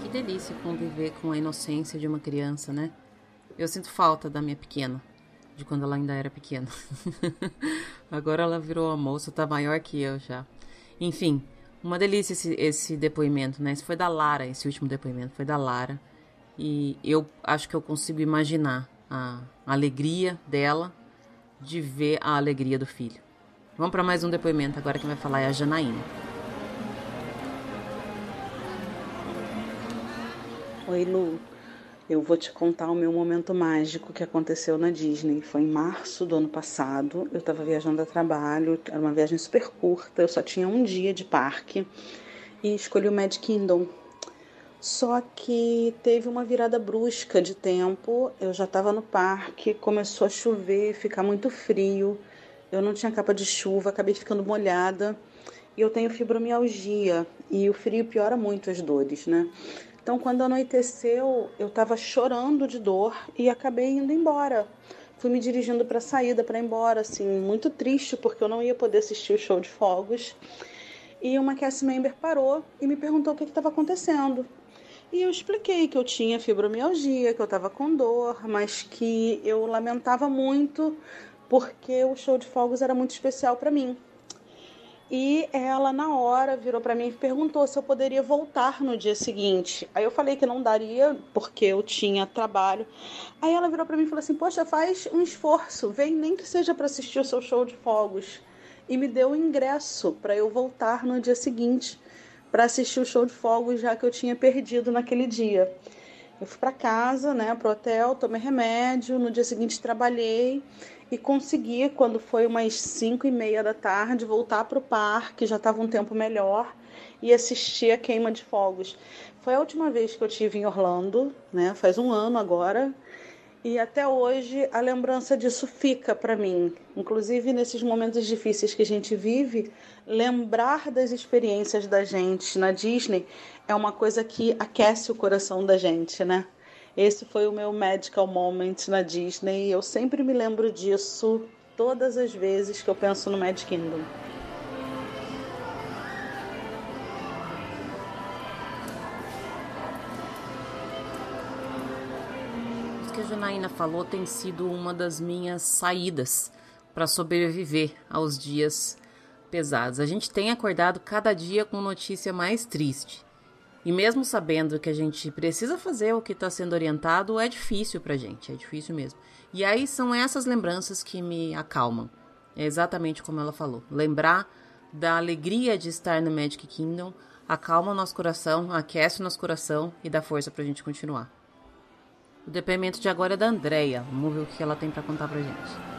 Que delícia conviver com a inocência de uma criança, né? Eu sinto falta da minha pequena, de quando ela ainda era pequena. Agora ela virou a moça, tá maior que eu já. Enfim, uma delícia esse, esse depoimento, né? Esse foi da Lara, esse último depoimento foi da Lara. E eu acho que eu consigo imaginar a alegria dela de ver a alegria do filho. Vamos para mais um depoimento. Agora quem vai falar é a Janaína. Oi, Lu. Eu vou te contar o meu momento mágico que aconteceu na Disney. Foi em março do ano passado. Eu estava viajando a trabalho, era uma viagem super curta, eu só tinha um dia de parque e escolhi o Mad Kingdom, só que teve uma virada brusca de tempo. Eu já estava no parque, começou a chover, ficar muito frio. Eu não tinha capa de chuva, acabei ficando molhada. E eu tenho fibromialgia e o frio piora muito as dores, né? Então, quando anoiteceu, eu estava chorando de dor e acabei indo embora. Fui me dirigindo para a saída, para ir embora, assim, muito triste, porque eu não ia poder assistir o show de fogos. E uma cast member parou e me perguntou o que estava acontecendo. E eu expliquei que eu tinha fibromialgia, que eu estava com dor, mas que eu lamentava muito porque o show de fogos era muito especial para mim. E ela, na hora, virou para mim e perguntou se eu poderia voltar no dia seguinte. Aí eu falei que não daria, porque eu tinha trabalho. Aí ela virou para mim e falou assim: Poxa, faz um esforço, vem nem que seja para assistir o seu show de fogos. E me deu o ingresso para eu voltar no dia seguinte para assistir o show de fogos, já que eu tinha perdido naquele dia. Eu fui para casa, né, pro hotel, tomei remédio, no dia seguinte trabalhei e consegui, quando foi umas 5 e meia da tarde, voltar para o parque, já estava um tempo melhor, e assistir a queima de fogos. Foi a última vez que eu tive em Orlando, né, faz um ano agora, e até hoje a lembrança disso fica para mim. Inclusive nesses momentos difíceis que a gente vive, lembrar das experiências da gente na Disney é uma coisa que aquece o coração da gente, né? Esse foi o meu medical moment na Disney e eu sempre me lembro disso todas as vezes que eu penso no Mad Kingdom. A Janaína falou tem sido uma das minhas saídas para sobreviver aos dias pesados. A gente tem acordado cada dia com notícia mais triste. E mesmo sabendo que a gente precisa fazer o que está sendo orientado, é difícil pra gente, é difícil mesmo. E aí são essas lembranças que me acalmam. É exatamente como ela falou. Lembrar da alegria de estar no Magic Kingdom acalma o nosso coração, aquece o nosso coração e dá força pra gente continuar. O depoimento de agora é da Andrea. Vamos ver o que ela tem para contar pra gente.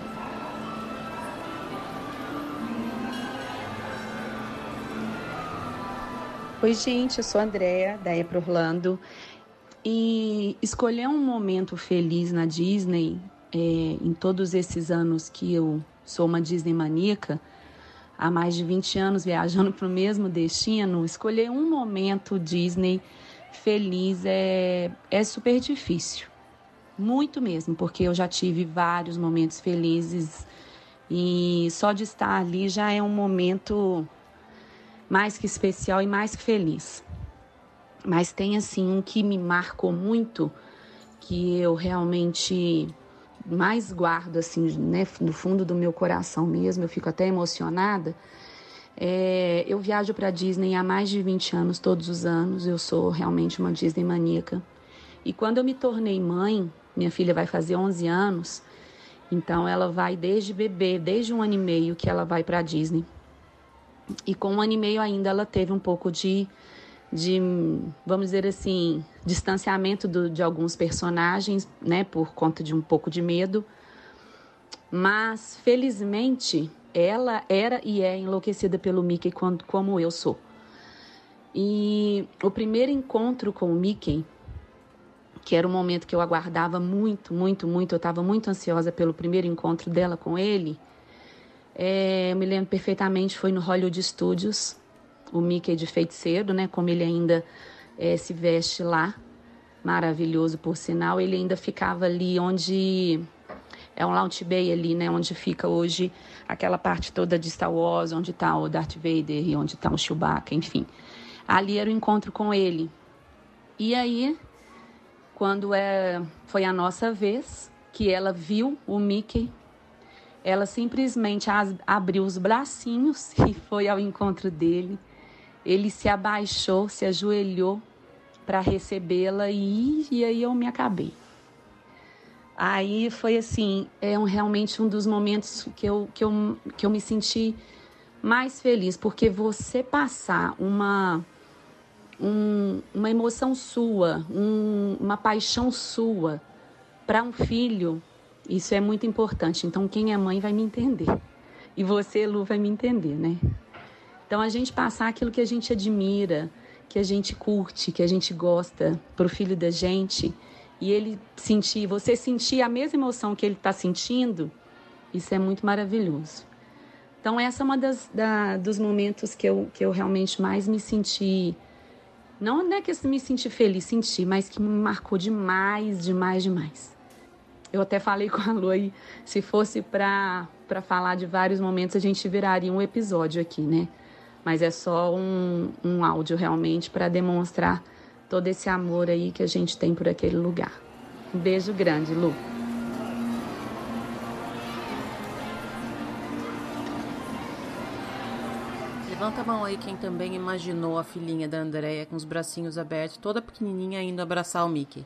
Oi, gente, eu sou a Andrea, da Epro Orlando. E escolher um momento feliz na Disney, é, em todos esses anos que eu sou uma Disney maníaca, há mais de 20 anos viajando para o mesmo destino, escolher um momento Disney feliz é, é super difícil. Muito mesmo, porque eu já tive vários momentos felizes e só de estar ali já é um momento mais que especial e mais que feliz. Mas tem assim um que me marcou muito, que eu realmente mais guardo assim, né, no fundo do meu coração mesmo, eu fico até emocionada. É, eu viajo para Disney há mais de 20 anos, todos os anos. Eu sou realmente uma Disney maníaca. E quando eu me tornei mãe, minha filha vai fazer 11 anos, então ela vai desde bebê, desde um ano e meio que ela vai para Disney. E com um ano e meio ainda ela teve um pouco de, de vamos dizer assim, distanciamento do, de alguns personagens, né, por conta de um pouco de medo. Mas, felizmente, ela era e é enlouquecida pelo Mickey quando, como eu sou. E o primeiro encontro com o Mickey, que era um momento que eu aguardava muito, muito, muito, eu estava muito ansiosa pelo primeiro encontro dela com ele, é, eu me lembro perfeitamente, foi no Hollywood Studios, o Mickey de feiticeiro, né? Como ele ainda é, se veste lá, maravilhoso por sinal. Ele ainda ficava ali onde é um Launch Bay ali, né? Onde fica hoje aquela parte toda de Star Wars, onde está o Darth Vader e onde está o Chewbacca, enfim. Ali era o encontro com ele. E aí, quando é, foi a nossa vez, que ela viu o Mickey ela simplesmente abriu os bracinhos e foi ao encontro dele. Ele se abaixou, se ajoelhou para recebê-la e, e aí eu me acabei. Aí foi assim, é um, realmente um dos momentos que eu, que, eu, que eu me senti mais feliz, porque você passar uma, um, uma emoção sua, um, uma paixão sua para um filho isso é muito importante. Então, quem é mãe vai me entender. E você, Lu, vai me entender, né? Então, a gente passar aquilo que a gente admira, que a gente curte, que a gente gosta para o filho da gente, e ele sentir, você sentir a mesma emoção que ele está sentindo, isso é muito maravilhoso. Então, essa é uma das da, dos momentos que eu, que eu realmente mais me senti. Não é que eu me senti feliz, senti, mas que me marcou demais, demais, demais. Eu até falei com a Lu aí, se fosse para falar de vários momentos, a gente viraria um episódio aqui, né? Mas é só um, um áudio realmente para demonstrar todo esse amor aí que a gente tem por aquele lugar. Um beijo grande, Lu. Levanta a mão aí quem também imaginou a filhinha da Andréia com os bracinhos abertos, toda pequenininha indo abraçar o Mickey.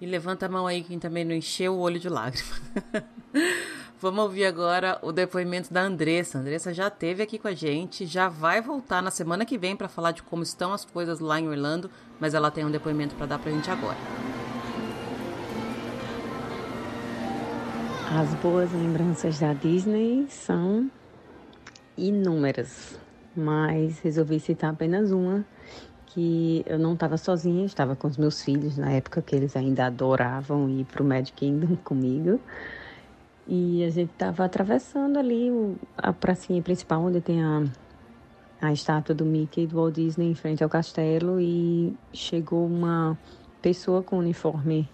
E levanta a mão aí quem também não encheu o olho de lágrimas. Vamos ouvir agora o depoimento da Andressa. A Andressa já esteve aqui com a gente, já vai voltar na semana que vem para falar de como estão as coisas lá em Orlando, mas ela tem um depoimento para dar para a gente agora. As boas lembranças da Disney são inúmeras, mas resolvi citar apenas uma que eu não estava sozinha, estava com os meus filhos na época que eles ainda adoravam ir para o Magic Kingdom comigo. E a gente estava atravessando ali o, a pracinha principal, onde tem a, a estátua do Mickey do Walt Disney em frente ao castelo e chegou uma pessoa com uniforme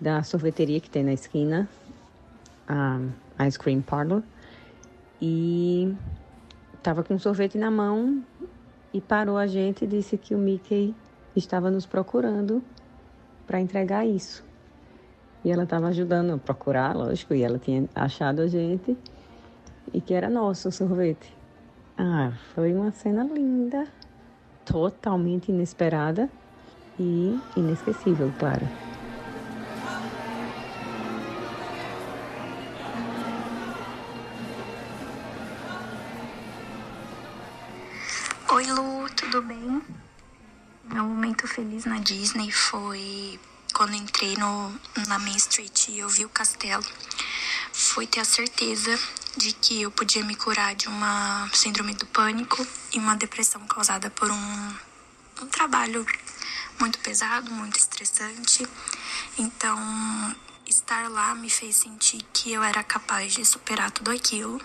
da sorveteria que tem na esquina, a Ice Cream Parlor, e estava com um sorvete na mão e parou a gente e disse que o Mickey estava nos procurando para entregar isso. E ela estava ajudando a procurar, lógico, e ela tinha achado a gente e que era nosso o sorvete. Ah, foi uma cena linda, totalmente inesperada e inesquecível, claro. Momento feliz na Disney foi quando entrei no, na Main Street e eu vi o castelo. Foi ter a certeza de que eu podia me curar de uma síndrome do pânico e uma depressão causada por um, um trabalho muito pesado, muito estressante. Então, estar lá me fez sentir que eu era capaz de superar tudo aquilo.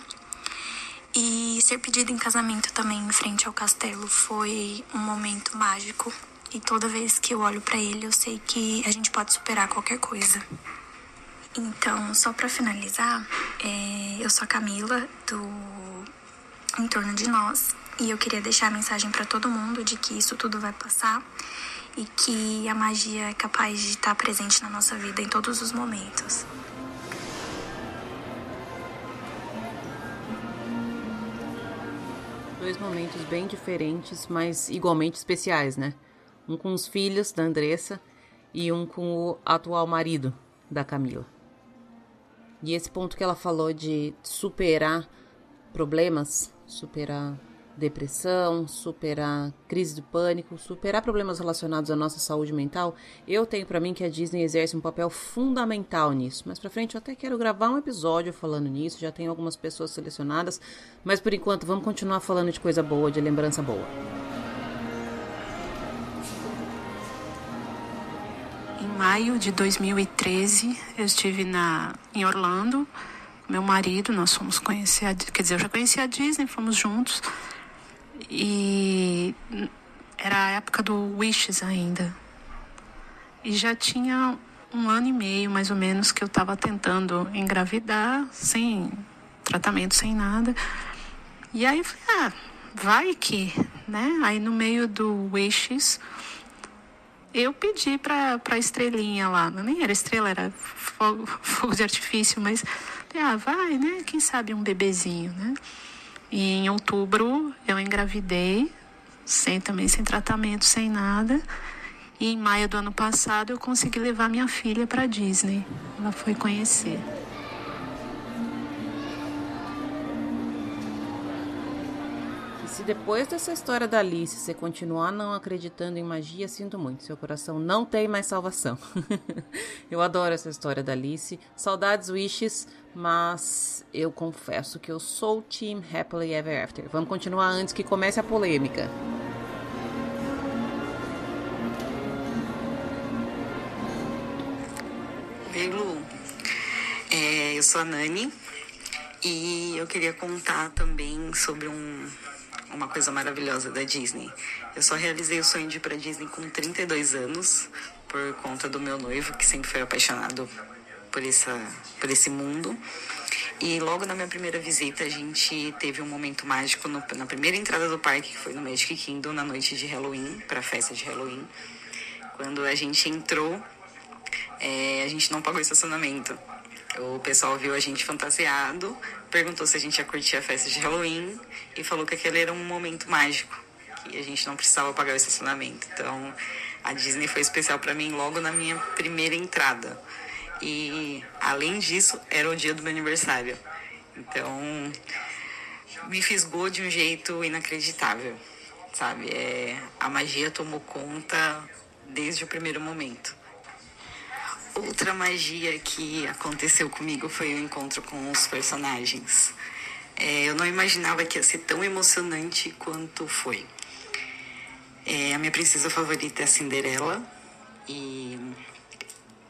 E ser pedida em casamento também em frente ao castelo foi um momento mágico. E toda vez que eu olho para ele, eu sei que a gente pode superar qualquer coisa. Então, só para finalizar, é, eu sou a Camila do Em Torno de Nós e eu queria deixar a mensagem para todo mundo de que isso tudo vai passar e que a magia é capaz de estar presente na nossa vida em todos os momentos. Dois momentos bem diferentes, mas igualmente especiais, né? Um com os filhos da Andressa e um com o atual marido da Camila. E esse ponto que ela falou de superar problemas, superar depressão, superar crise de pânico, superar problemas relacionados à nossa saúde mental, eu tenho para mim que a Disney exerce um papel fundamental nisso. Mas para frente eu até quero gravar um episódio falando nisso, já tenho algumas pessoas selecionadas, mas por enquanto vamos continuar falando de coisa boa, de lembrança boa. Maio de 2013, eu estive na, em Orlando. Meu marido, nós fomos conhecer, a, quer dizer, eu já conhecia a Disney, fomos juntos. E era a época do Wishes ainda. E já tinha um ano e meio, mais ou menos, que eu estava tentando engravidar, sem tratamento, sem nada. E aí, ah, vai que, né? Aí no meio do Wishes eu pedi para a estrelinha lá, nem era estrela, era fogo, fogo de artifício, mas ah, vai, né? Quem sabe um bebezinho, né? E em outubro eu engravidei, sem também sem tratamento, sem nada. E em maio do ano passado eu consegui levar minha filha para Disney. Ela foi conhecer. Se depois dessa história da Alice você continuar não acreditando em magia, sinto muito, seu coração não tem mais salvação. eu adoro essa história da Alice, saudades Wishes, mas eu confesso que eu sou Team Happily Ever After. Vamos continuar antes que comece a polêmica. Oi, Lu. É, eu sou a Nani e eu queria contar também sobre um uma coisa maravilhosa da Disney. Eu só realizei o sonho de ir pra Disney com 32 anos, por conta do meu noivo, que sempre foi apaixonado por, essa, por esse mundo. E logo na minha primeira visita, a gente teve um momento mágico no, na primeira entrada do parque, que foi no Magic Kingdom, na noite de Halloween, para a festa de Halloween. Quando a gente entrou, é, a gente não pagou estacionamento. O pessoal viu a gente fantasiado, perguntou se a gente ia curtir a festa de Halloween e falou que aquele era um momento mágico, que a gente não precisava pagar o estacionamento. Então, a Disney foi especial para mim logo na minha primeira entrada. E além disso, era o dia do meu aniversário. Então, me fisgou de um jeito inacreditável, sabe? É, a magia tomou conta desde o primeiro momento. Outra magia que aconteceu comigo foi o encontro com os personagens. É, eu não imaginava que ia ser tão emocionante quanto foi. É, a minha princesa favorita é a Cinderela e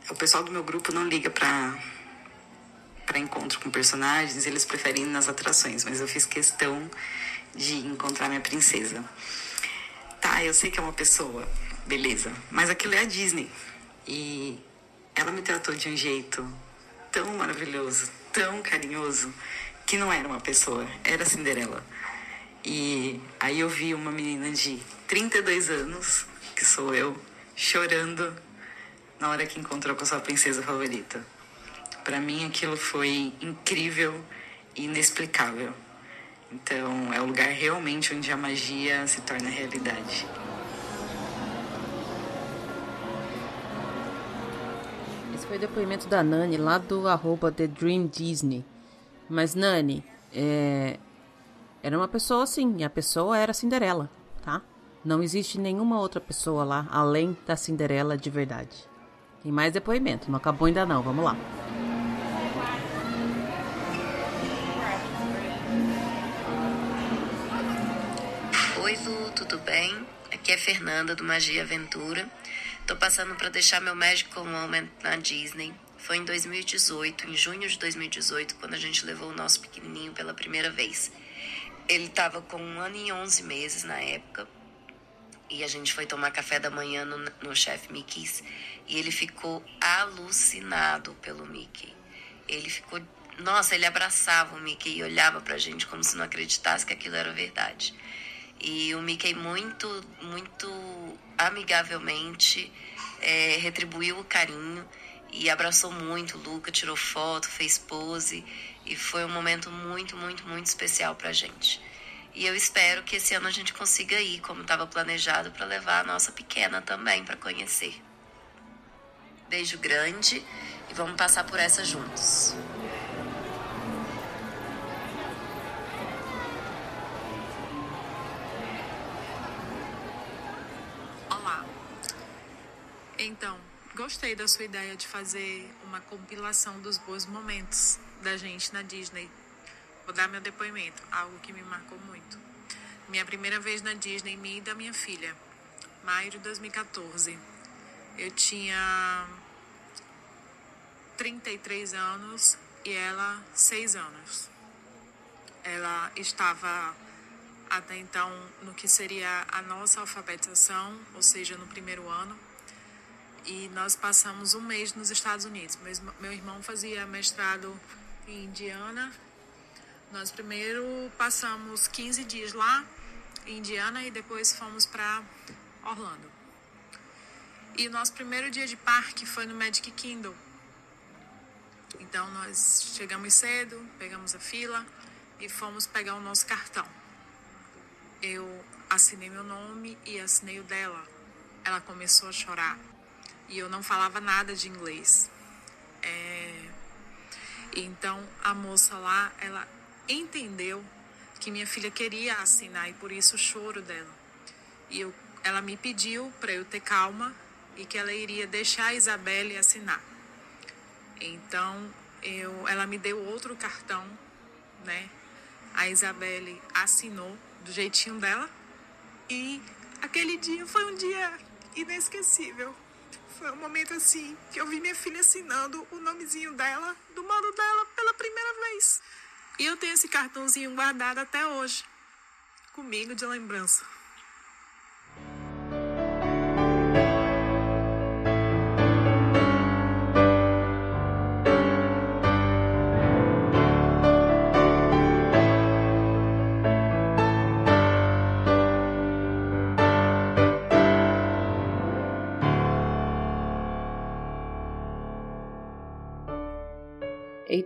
o pessoal do meu grupo não liga para para encontro com personagens, eles preferem ir nas atrações, mas eu fiz questão de encontrar minha princesa. Tá, eu sei que é uma pessoa, beleza, mas aquilo é a Disney. E ela me tratou de um jeito tão maravilhoso, tão carinhoso, que não era uma pessoa, era Cinderela. E aí eu vi uma menina de 32 anos, que sou eu, chorando na hora que encontrou com a sua princesa favorita. Para mim aquilo foi incrível e inexplicável. Então é o lugar realmente onde a magia se torna realidade. Foi depoimento da Nani lá do arroba The Dream Disney. Mas Nani, é... era uma pessoa assim, a pessoa era Cinderela, tá? Não existe nenhuma outra pessoa lá além da Cinderela de verdade. Tem mais depoimento, não acabou ainda não, vamos lá. Oi Lu, tudo bem? Aqui é Fernanda do Magia Aventura. Tô passando para deixar meu Magical Moment na Disney. Foi em 2018, em junho de 2018, quando a gente levou o nosso pequenininho pela primeira vez. Ele tava com um ano e onze meses na época e a gente foi tomar café da manhã no, no Chef Mickey's e ele ficou alucinado pelo Mickey. Ele ficou, nossa, ele abraçava o Mickey e olhava pra gente como se não acreditasse que aquilo era verdade. E o Mickey muito, muito amigavelmente é, retribuiu o carinho e abraçou muito o Luca, tirou foto, fez pose e foi um momento muito, muito, muito especial pra gente. E eu espero que esse ano a gente consiga ir, como estava planejado, para levar a nossa pequena também para conhecer. Beijo grande e vamos passar por essa juntos. Então, gostei da sua ideia de fazer uma compilação dos bons momentos da gente na Disney Vou dar meu depoimento, algo que me marcou muito. Minha primeira vez na Disney, minha e da minha filha, maio de 2014. Eu tinha 33 anos e ela 6 anos. Ela estava até então no que seria a nossa alfabetização, ou seja, no primeiro ano. E nós passamos um mês nos Estados Unidos. Meu irmão fazia mestrado em Indiana nós primeiro passamos 15 dias lá em Indiana e depois fomos para Orlando. E o nosso primeiro dia de parque foi no Magic Kingdom. Então nós chegamos cedo, pegamos a fila e fomos pegar o nosso cartão. Eu assinei meu nome e assinei o dela. Ela começou a chorar e eu não falava nada de inglês. É... Então a moça lá, ela entendeu que minha filha queria assinar e por isso o choro dela. E eu, ela me pediu para eu ter calma e que ela iria deixar a Isabelle assinar. Então, eu, ela me deu outro cartão, né? A Isabelle assinou do jeitinho dela e aquele dia foi um dia inesquecível. Foi um momento assim que eu vi minha filha assinando o nomezinho dela, do modo dela, pela primeira vez. E eu tenho esse cartãozinho guardado até hoje, comigo de lembrança.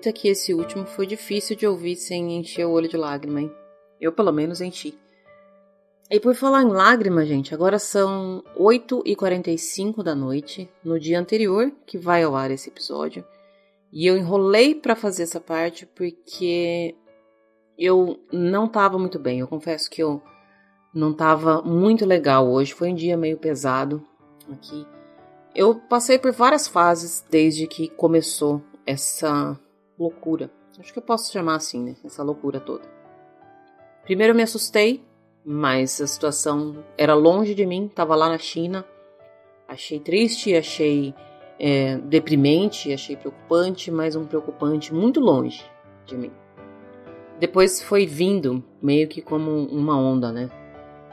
Eita que esse último foi difícil de ouvir sem encher o olho de lágrima, hein? Eu pelo menos enchi. E por falar em lágrima, gente, agora são 8h45 da noite, no dia anterior que vai ao ar esse episódio. E eu enrolei para fazer essa parte porque eu não tava muito bem. Eu confesso que eu não tava muito legal hoje. Foi um dia meio pesado aqui. Eu passei por várias fases desde que começou essa loucura. Acho que eu posso chamar assim, né? Essa loucura toda. Primeiro eu me assustei, mas a situação era longe de mim, estava lá na China. Achei triste, achei é, deprimente, achei preocupante, mas um preocupante muito longe de mim. Depois foi vindo meio que como uma onda, né?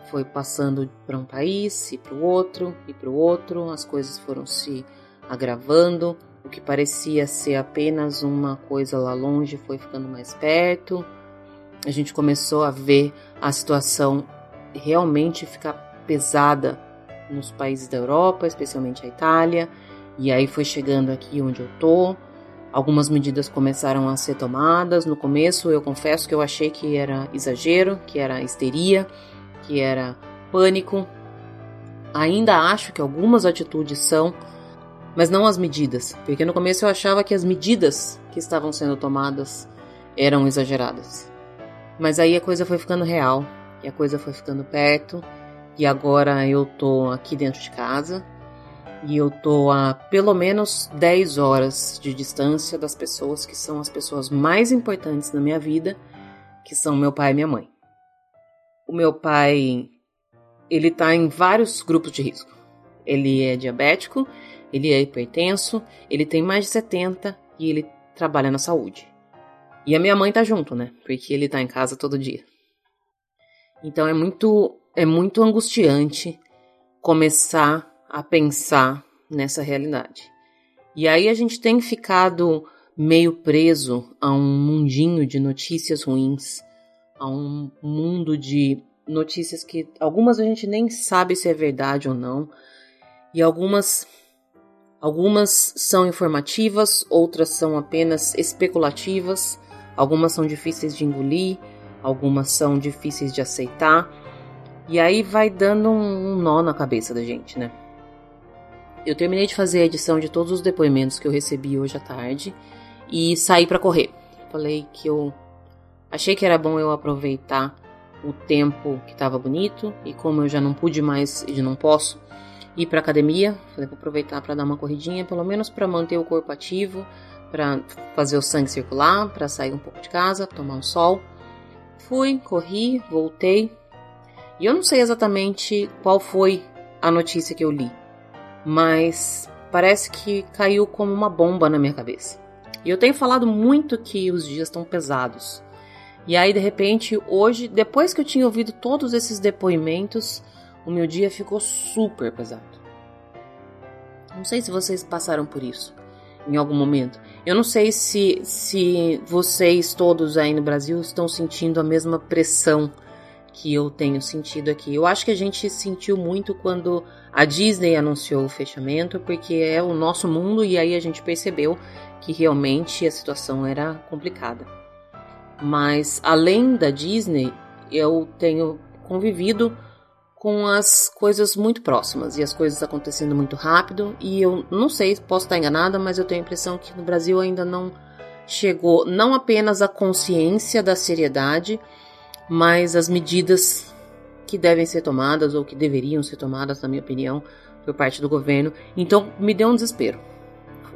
Foi passando para um país e para o outro e para o outro, as coisas foram se agravando O que parecia ser apenas uma coisa lá longe foi ficando mais perto. A gente começou a ver a situação realmente ficar pesada nos países da Europa, especialmente a Itália. E aí foi chegando aqui onde eu tô. Algumas medidas começaram a ser tomadas. No começo, eu confesso que eu achei que era exagero, que era histeria, que era pânico. Ainda acho que algumas atitudes são, mas não as medidas, porque no começo eu achava que as medidas que estavam sendo tomadas eram exageradas. Mas aí a coisa foi ficando real, e a coisa foi ficando perto, e agora eu tô aqui dentro de casa e eu tô a pelo menos 10 horas de distância das pessoas que são as pessoas mais importantes na minha vida, que são meu pai e minha mãe. O meu pai, ele tá em vários grupos de risco. Ele é diabético, ele é hipertenso, ele tem mais de 70 e ele trabalha na saúde. E a minha mãe tá junto, né? Porque ele tá em casa todo dia. Então é muito é muito angustiante começar a pensar nessa realidade. E aí a gente tem ficado meio preso a um mundinho de notícias ruins, a um mundo de notícias que algumas a gente nem sabe se é verdade ou não, e algumas algumas são informativas, outras são apenas especulativas, algumas são difíceis de engolir, algumas são difíceis de aceitar. E aí vai dando um nó na cabeça da gente, né? Eu terminei de fazer a edição de todos os depoimentos que eu recebi hoje à tarde e saí para correr. Falei que eu achei que era bom eu aproveitar o tempo que estava bonito e como eu já não pude mais e não posso ir para academia, falei para aproveitar para dar uma corridinha, pelo menos para manter o corpo ativo, para fazer o sangue circular, para sair um pouco de casa, tomar um sol. Fui, corri, voltei. E eu não sei exatamente qual foi a notícia que eu li mas parece que caiu como uma bomba na minha cabeça. E eu tenho falado muito que os dias estão pesados. E aí, de repente, hoje, depois que eu tinha ouvido todos esses depoimentos, o meu dia ficou super pesado. Não sei se vocês passaram por isso em algum momento. Eu não sei se, se vocês todos aí no Brasil estão sentindo a mesma pressão que eu tenho sentido aqui. Eu acho que a gente sentiu muito quando a Disney anunciou o fechamento, porque é o nosso mundo e aí a gente percebeu que realmente a situação era complicada. Mas além da Disney, eu tenho convivido com as coisas muito próximas e as coisas acontecendo muito rápido. E eu não sei, posso estar enganada, mas eu tenho a impressão que no Brasil ainda não chegou não apenas a consciência da seriedade, mas as medidas que devem ser tomadas ou que deveriam ser tomadas, na minha opinião, por parte do governo. Então, me deu um desespero.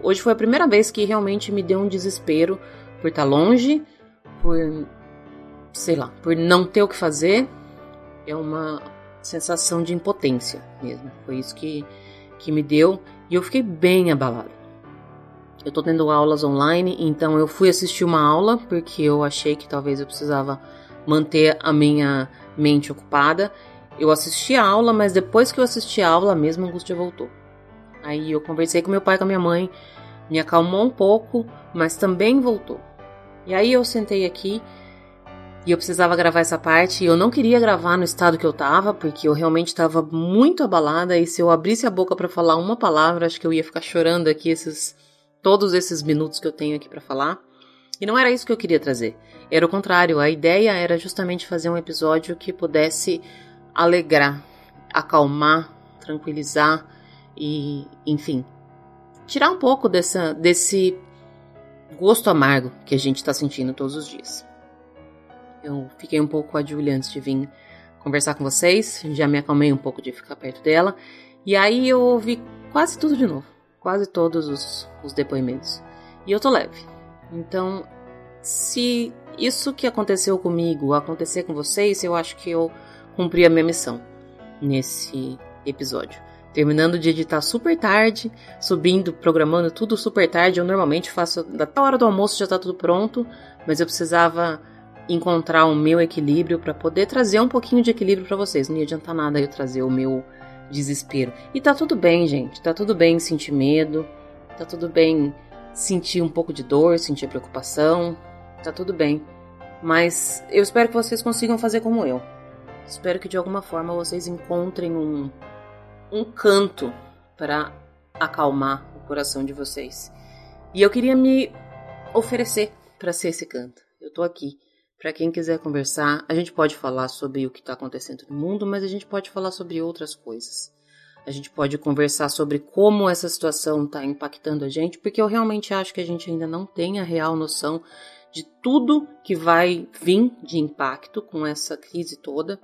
Hoje foi a primeira vez que realmente me deu um desespero por estar longe, por sei lá, por não ter o que fazer. É uma sensação de impotência mesmo. Foi isso que, que me deu e eu fiquei bem abalada. Eu tô tendo aulas online, então eu fui assistir uma aula porque eu achei que talvez eu precisava manter a minha mente ocupada. Eu assisti a aula, mas depois que eu assisti a aula, a mesma angústia voltou. Aí eu conversei com meu pai com a minha mãe, me acalmou um pouco, mas também voltou. E aí eu sentei aqui e eu precisava gravar essa parte. E eu não queria gravar no estado que eu tava, porque eu realmente estava muito abalada. E se eu abrisse a boca para falar uma palavra, acho que eu ia ficar chorando aqui esses todos esses minutos que eu tenho aqui para falar. E não era isso que eu queria trazer. Era o contrário, a ideia era justamente fazer um episódio que pudesse alegrar, acalmar, tranquilizar e, enfim, tirar um pouco dessa, desse gosto amargo que a gente está sentindo todos os dias. Eu fiquei um pouco com a Julia antes de vir conversar com vocês, já me acalmei um pouco de ficar perto dela, e aí eu ouvi quase tudo de novo, quase todos os, os depoimentos. E eu tô leve. Então, se isso que aconteceu comigo acontecer com vocês, eu acho que eu cumpri a minha missão nesse episódio. Terminando de editar super tarde, subindo, programando tudo super tarde. Eu normalmente faço da hora do almoço já tá tudo pronto, mas eu precisava encontrar o meu equilíbrio para poder trazer um pouquinho de equilíbrio para vocês. Não ia adiantar nada eu trazer o meu desespero. E tá tudo bem, gente. Tá tudo bem sentir medo. Tá tudo bem sentir um pouco de dor, sentir preocupação. Tá tudo bem. Mas eu espero que vocês consigam fazer como eu. Espero que de alguma forma vocês encontrem um, um canto para acalmar o coração de vocês. E eu queria me oferecer para ser esse canto. Eu tô aqui. Para quem quiser conversar, a gente pode falar sobre o que está acontecendo no mundo, mas a gente pode falar sobre outras coisas. A gente pode conversar sobre como essa situação está impactando a gente, porque eu realmente acho que a gente ainda não tem a real noção de tudo que vai vir de impacto com essa crise toda.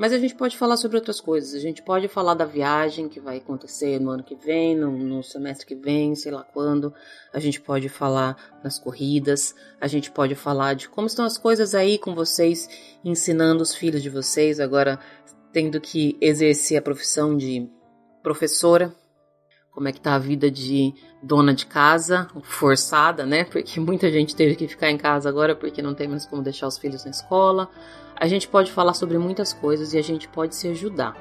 Mas a gente pode falar sobre outras coisas. A gente pode falar da viagem que vai acontecer no ano que vem, no, no, semestre que vem, sei lá quando. A gente pode falar das corridas. A gente pode falar de como estão as coisas aí com vocês, ensinando os filhos de vocês, agora tendo que exercer a profissão de professora. Como é que tá a vida de dona de casa, forçada, né? Porque muita gente teve que ficar em casa agora porque não tem mais como deixar os filhos na escola a gente pode falar sobre muitas coisas e a gente pode se ajudar.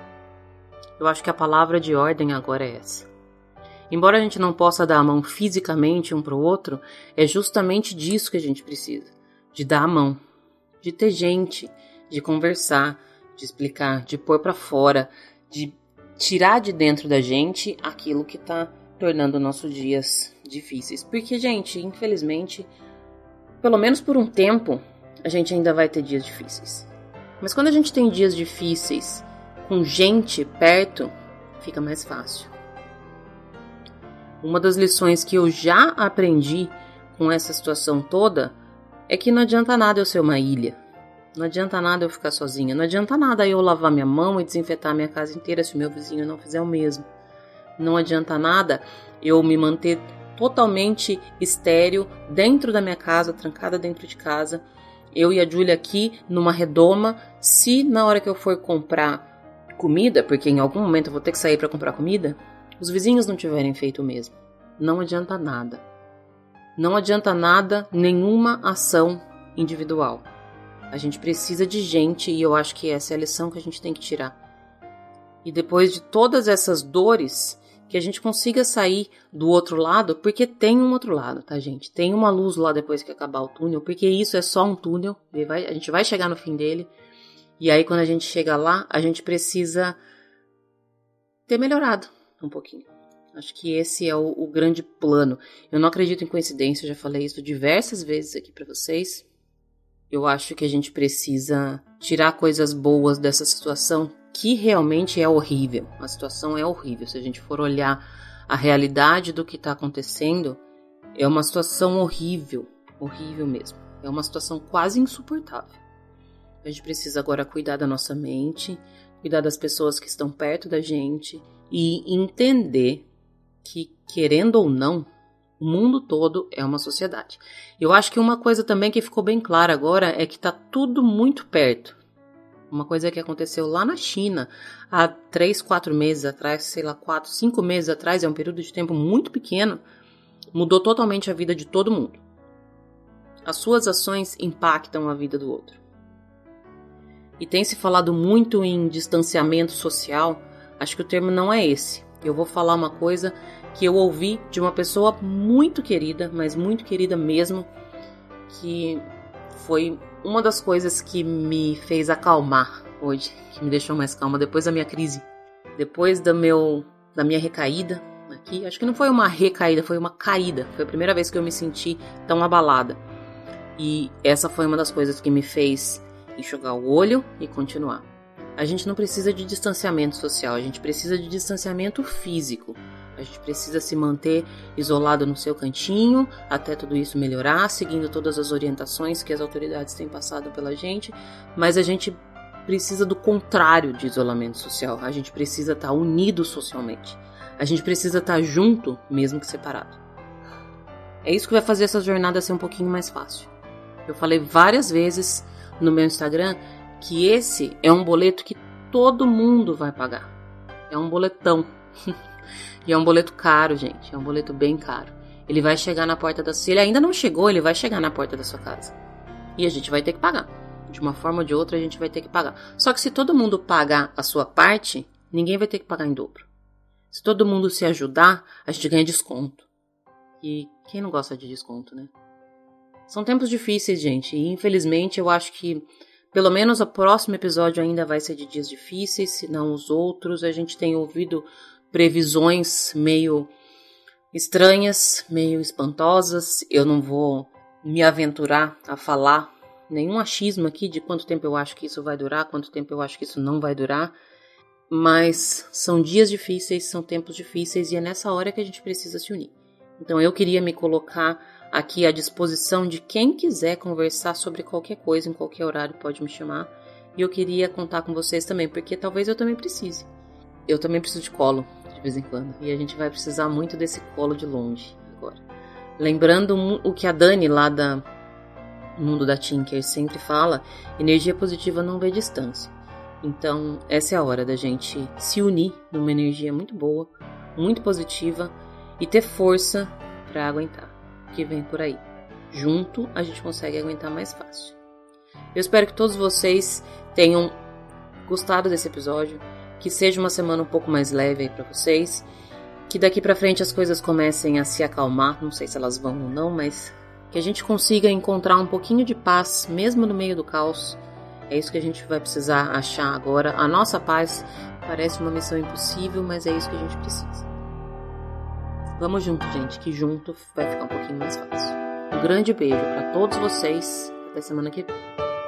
Eu acho que a palavra de ordem agora é essa. Embora a gente não possa dar a mão fisicamente um para o outro, é justamente disso que a gente precisa: de dar a mão, de ter gente, de conversar, de explicar, de pôr para fora, de tirar de dentro da gente aquilo que está tornando nossos dias difíceis. Porque, gente, infelizmente, pelo menos por um tempo, a gente ainda vai ter dias difíceis. Mas quando a gente tem dias difíceis com gente perto, fica mais fácil. Uma das lições que eu já aprendi com essa situação toda é que não adianta nada eu ser uma ilha. Não adianta nada eu ficar sozinha. Não adianta nada eu lavar minha mão e desinfetar minha casa inteira se o meu vizinho não fizer o mesmo. Não adianta nada eu me manter totalmente estéril dentro da minha casa, trancada dentro de casa, eu e a Júlia aqui numa redoma, se na hora que eu for comprar comida, porque em algum momento eu vou ter que sair para comprar comida, os vizinhos não tiverem feito o mesmo. Não adianta nada. Não adianta nada nenhuma ação individual. A gente precisa de gente e eu acho que essa é a lição que a gente tem que tirar. E depois de todas essas dores, que a gente consiga sair do outro lado, porque tem um outro lado, tá, gente? Tem uma luz lá depois que acabar o túnel, porque isso é só um túnel, vai, a gente vai chegar no fim dele. E aí, quando a gente chega lá, a gente precisa ter melhorado um pouquinho. Acho que esse é o, o grande plano. Eu não acredito em coincidência, já falei isso diversas vezes aqui para vocês. Eu acho que a gente precisa tirar coisas boas dessa situação que realmente é horrível. A situação é horrível. Se a gente for olhar a realidade do que está acontecendo, é uma situação horrível, horrível mesmo. É uma situação quase insuportável. A gente precisa agora cuidar da nossa mente, cuidar das pessoas que estão perto da gente e entender que, querendo ou não, o mundo todo é uma sociedade. Eu acho que uma coisa também que ficou bem clara agora é que está tudo muito perto. Uma coisa que aconteceu lá na China há três, quatro meses atrás, sei lá, quatro, cinco meses atrás, é um período de tempo muito pequeno, mudou totalmente a vida de todo mundo. As suas ações impactam a vida do outro. E tem se falado muito em distanciamento social, acho que o termo não é esse. Eu vou falar uma coisa que eu ouvi de uma pessoa muito querida, mas muito querida mesmo, que foi uma das coisas que me fez acalmar hoje, que me deixou mais calma depois da minha crise, depois do meu, da minha recaída aqui. Acho que não foi uma recaída, foi uma caída. Foi a primeira vez que eu me senti tão abalada. E essa foi uma das coisas que me fez enxugar o olho e continuar. A gente não precisa de distanciamento social, a gente precisa de distanciamento físico. A gente precisa se manter isolado no seu cantinho até tudo isso melhorar, seguindo todas as orientações que as autoridades têm passado pela gente, mas a gente precisa do contrário de isolamento social. A gente precisa estar unido socialmente. A gente precisa estar junto, mesmo que separado. É isso que vai fazer essa jornada ser um pouquinho mais fácil. Eu falei várias vezes no meu Instagram que esse é um boleto que todo mundo vai pagar. É um boletão. E é um boleto caro, gente. É um boleto bem caro. Ele vai chegar na porta da. Se ele ainda não chegou, ele vai chegar na porta da sua casa. E a gente vai ter que pagar. De uma forma ou de outra, a gente vai ter que pagar. Só que se todo mundo pagar a sua parte, ninguém vai ter que pagar em dobro. Se todo mundo se ajudar, a gente ganha desconto. E quem não gosta de desconto, né? São tempos difíceis, gente, e infelizmente eu acho que pelo menos o próximo episódio ainda vai ser de dias difíceis, se não os outros. A gente tem ouvido previsões meio estranhas, meio espantosas. Eu não vou me aventurar a falar nenhum achismo aqui de quanto tempo eu acho que isso vai durar, quanto tempo eu acho que isso não vai durar. Mas são dias difíceis, são tempos difíceis e é nessa hora que a gente precisa se unir. Então eu queria me colocar aqui à disposição de quem quiser conversar sobre qualquer coisa, em qualquer horário, pode me chamar. E eu queria contar com vocês também, porque talvez eu também precise. Eu também preciso de colo, de vez em quando. E a gente vai precisar muito desse colo de longe agora. Lembrando o que a Dani lá da Mundo da Tinker sempre fala, energia positiva não vê distância. Então, essa é a hora da gente se unir numa energia muito boa, muito positiva e ter força para aguentar o que vem por aí. Junto a gente consegue aguentar mais fácil. Eu espero que todos vocês tenham gostado desse episódio, que seja uma semana um pouco mais leve aí para vocês, que daqui para frente as coisas comecem a se acalmar, não sei se elas vão ou não, mas que a gente consiga encontrar um pouquinho de paz mesmo no meio do caos. É isso que a gente vai precisar achar agora. A nossa paz parece uma missão impossível, mas é isso que a gente precisa. Vamos junto, gente, que junto vai ficar um pouquinho mais fácil. Um grande beijo para todos vocês. Até semana que vem.